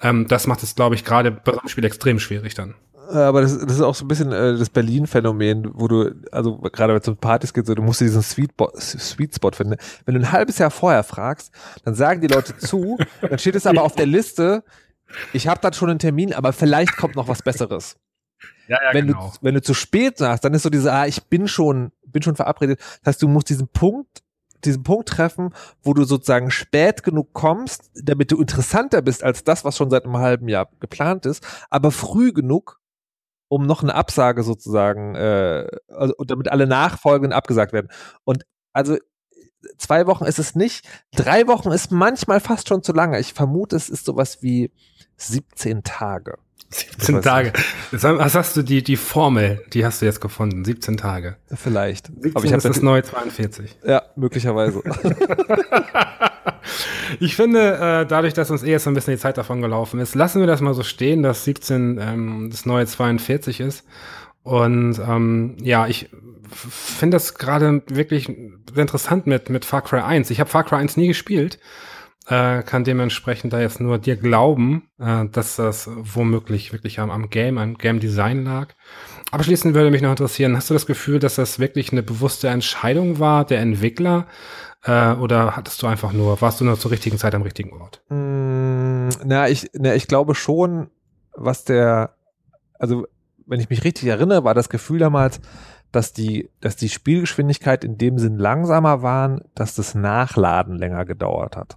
Ähm, das macht es, glaube ich, gerade bei einem Spiel extrem schwierig dann. Aber das, das ist auch so ein bisschen äh, das Berlin-Phänomen, wo du, also gerade wenn es um Partys geht, so, du musst diesen Sweet, Sweet Spot finden. Wenn du ein halbes Jahr vorher fragst, dann sagen die Leute zu, dann steht es aber auf der Liste, ich habe dann schon einen Termin, aber vielleicht kommt noch was Besseres. Ja, ja, wenn, genau. du, wenn du zu spät sagst, dann ist so diese, ah, ich bin schon, bin schon verabredet. Das heißt, du musst diesen Punkt, diesen Punkt treffen, wo du sozusagen spät genug kommst, damit du interessanter bist als das, was schon seit einem halben Jahr geplant ist, aber früh genug, um noch eine Absage sozusagen, äh, also, damit alle nachfolgenden abgesagt werden. Und also zwei Wochen ist es nicht, drei Wochen ist manchmal fast schon zu lange. Ich vermute, es ist sowas wie 17 Tage. 17 Tage. Jetzt hast du die, die Formel, die hast du jetzt gefunden. 17 Tage. Vielleicht. 17 Aber ich habe das neue 42. Ja, möglicherweise. ich finde, äh, dadurch, dass uns eh jetzt so ein bisschen die Zeit davon gelaufen ist, lassen wir das mal so stehen, dass 17 ähm, das neue 42 ist. Und ähm, ja, ich finde das gerade wirklich sehr interessant mit, mit Far Cry 1. Ich habe Far Cry 1 nie gespielt äh, kann dementsprechend da jetzt nur dir glauben, äh, dass das womöglich wirklich am, am Game, am Game Design lag. Abschließend würde mich noch interessieren, hast du das Gefühl, dass das wirklich eine bewusste Entscheidung war der Entwickler? Äh, oder hattest du einfach nur, warst du nur zur richtigen Zeit am richtigen Ort? Mm, na, ich, na, ich glaube schon, was der, also wenn ich mich richtig erinnere, war das Gefühl damals, dass die, dass die Spielgeschwindigkeit in dem Sinn langsamer waren, dass das Nachladen länger gedauert hat.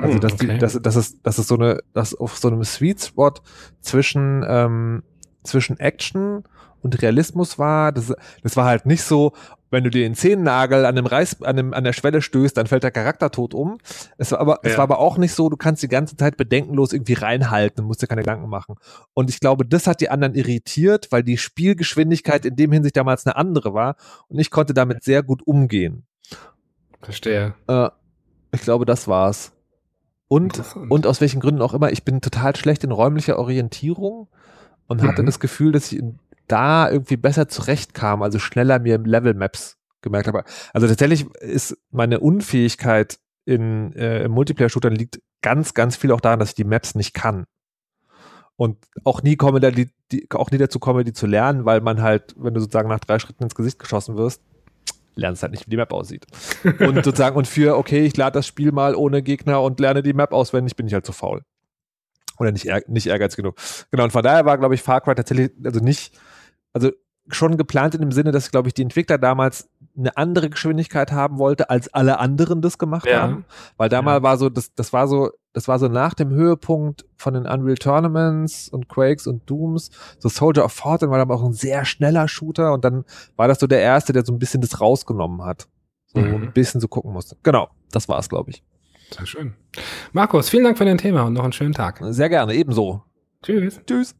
Also hm, dass okay. die, dass, dass es, dass es so eine, dass auf so einem Sweet Spot zwischen ähm, zwischen Action und Realismus war. Das, das war halt nicht so, wenn du dir den Zehennagel an dem Reiß, an, dem, an der Schwelle stößt, dann fällt der Charakter tot um. Es war aber, ja. es war aber auch nicht so, du kannst die ganze Zeit bedenkenlos irgendwie reinhalten musst dir keine Gedanken machen. Und ich glaube, das hat die anderen irritiert, weil die Spielgeschwindigkeit in dem Hinsicht damals eine andere war und ich konnte damit sehr gut umgehen. Verstehe. Äh, ich glaube, das war's. Und, und aus welchen Gründen auch immer, ich bin total schlecht in räumlicher Orientierung und mhm. hatte das Gefühl, dass ich da irgendwie besser zurechtkam, also schneller mir Level Maps gemerkt habe. Also tatsächlich ist meine Unfähigkeit in äh, Multiplayer-Shootern liegt ganz, ganz viel auch daran, dass ich die Maps nicht kann. Und auch nie komme, die, die, auch nie dazu komme, die zu lernen, weil man halt, wenn du sozusagen nach drei Schritten ins Gesicht geschossen wirst, lernst halt nicht, wie die Map aussieht. Und sozusagen, und für, okay, ich lade das Spiel mal ohne Gegner und lerne die Map auswendig, bin ich halt zu faul. Oder nicht, nicht ehrgeizig genug. Genau, und von daher war, glaube ich, Far Cry tatsächlich, also nicht, also schon geplant in dem Sinne, dass, glaube ich, die Entwickler damals eine andere Geschwindigkeit haben wollte, als alle anderen das gemacht ja. haben. Weil damals ja. war so, das, das war so, das war so nach dem Höhepunkt von den Unreal Tournaments und Quakes und Dooms. So Soldier of Fortune war dann auch ein sehr schneller Shooter und dann war das so der erste, der so ein bisschen das rausgenommen hat. So mhm. ein bisschen so gucken musste. Genau, das war's, glaube ich. Sehr schön. Markus, vielen Dank für dein Thema und noch einen schönen Tag. Sehr gerne, ebenso. Tschüss. Tschüss.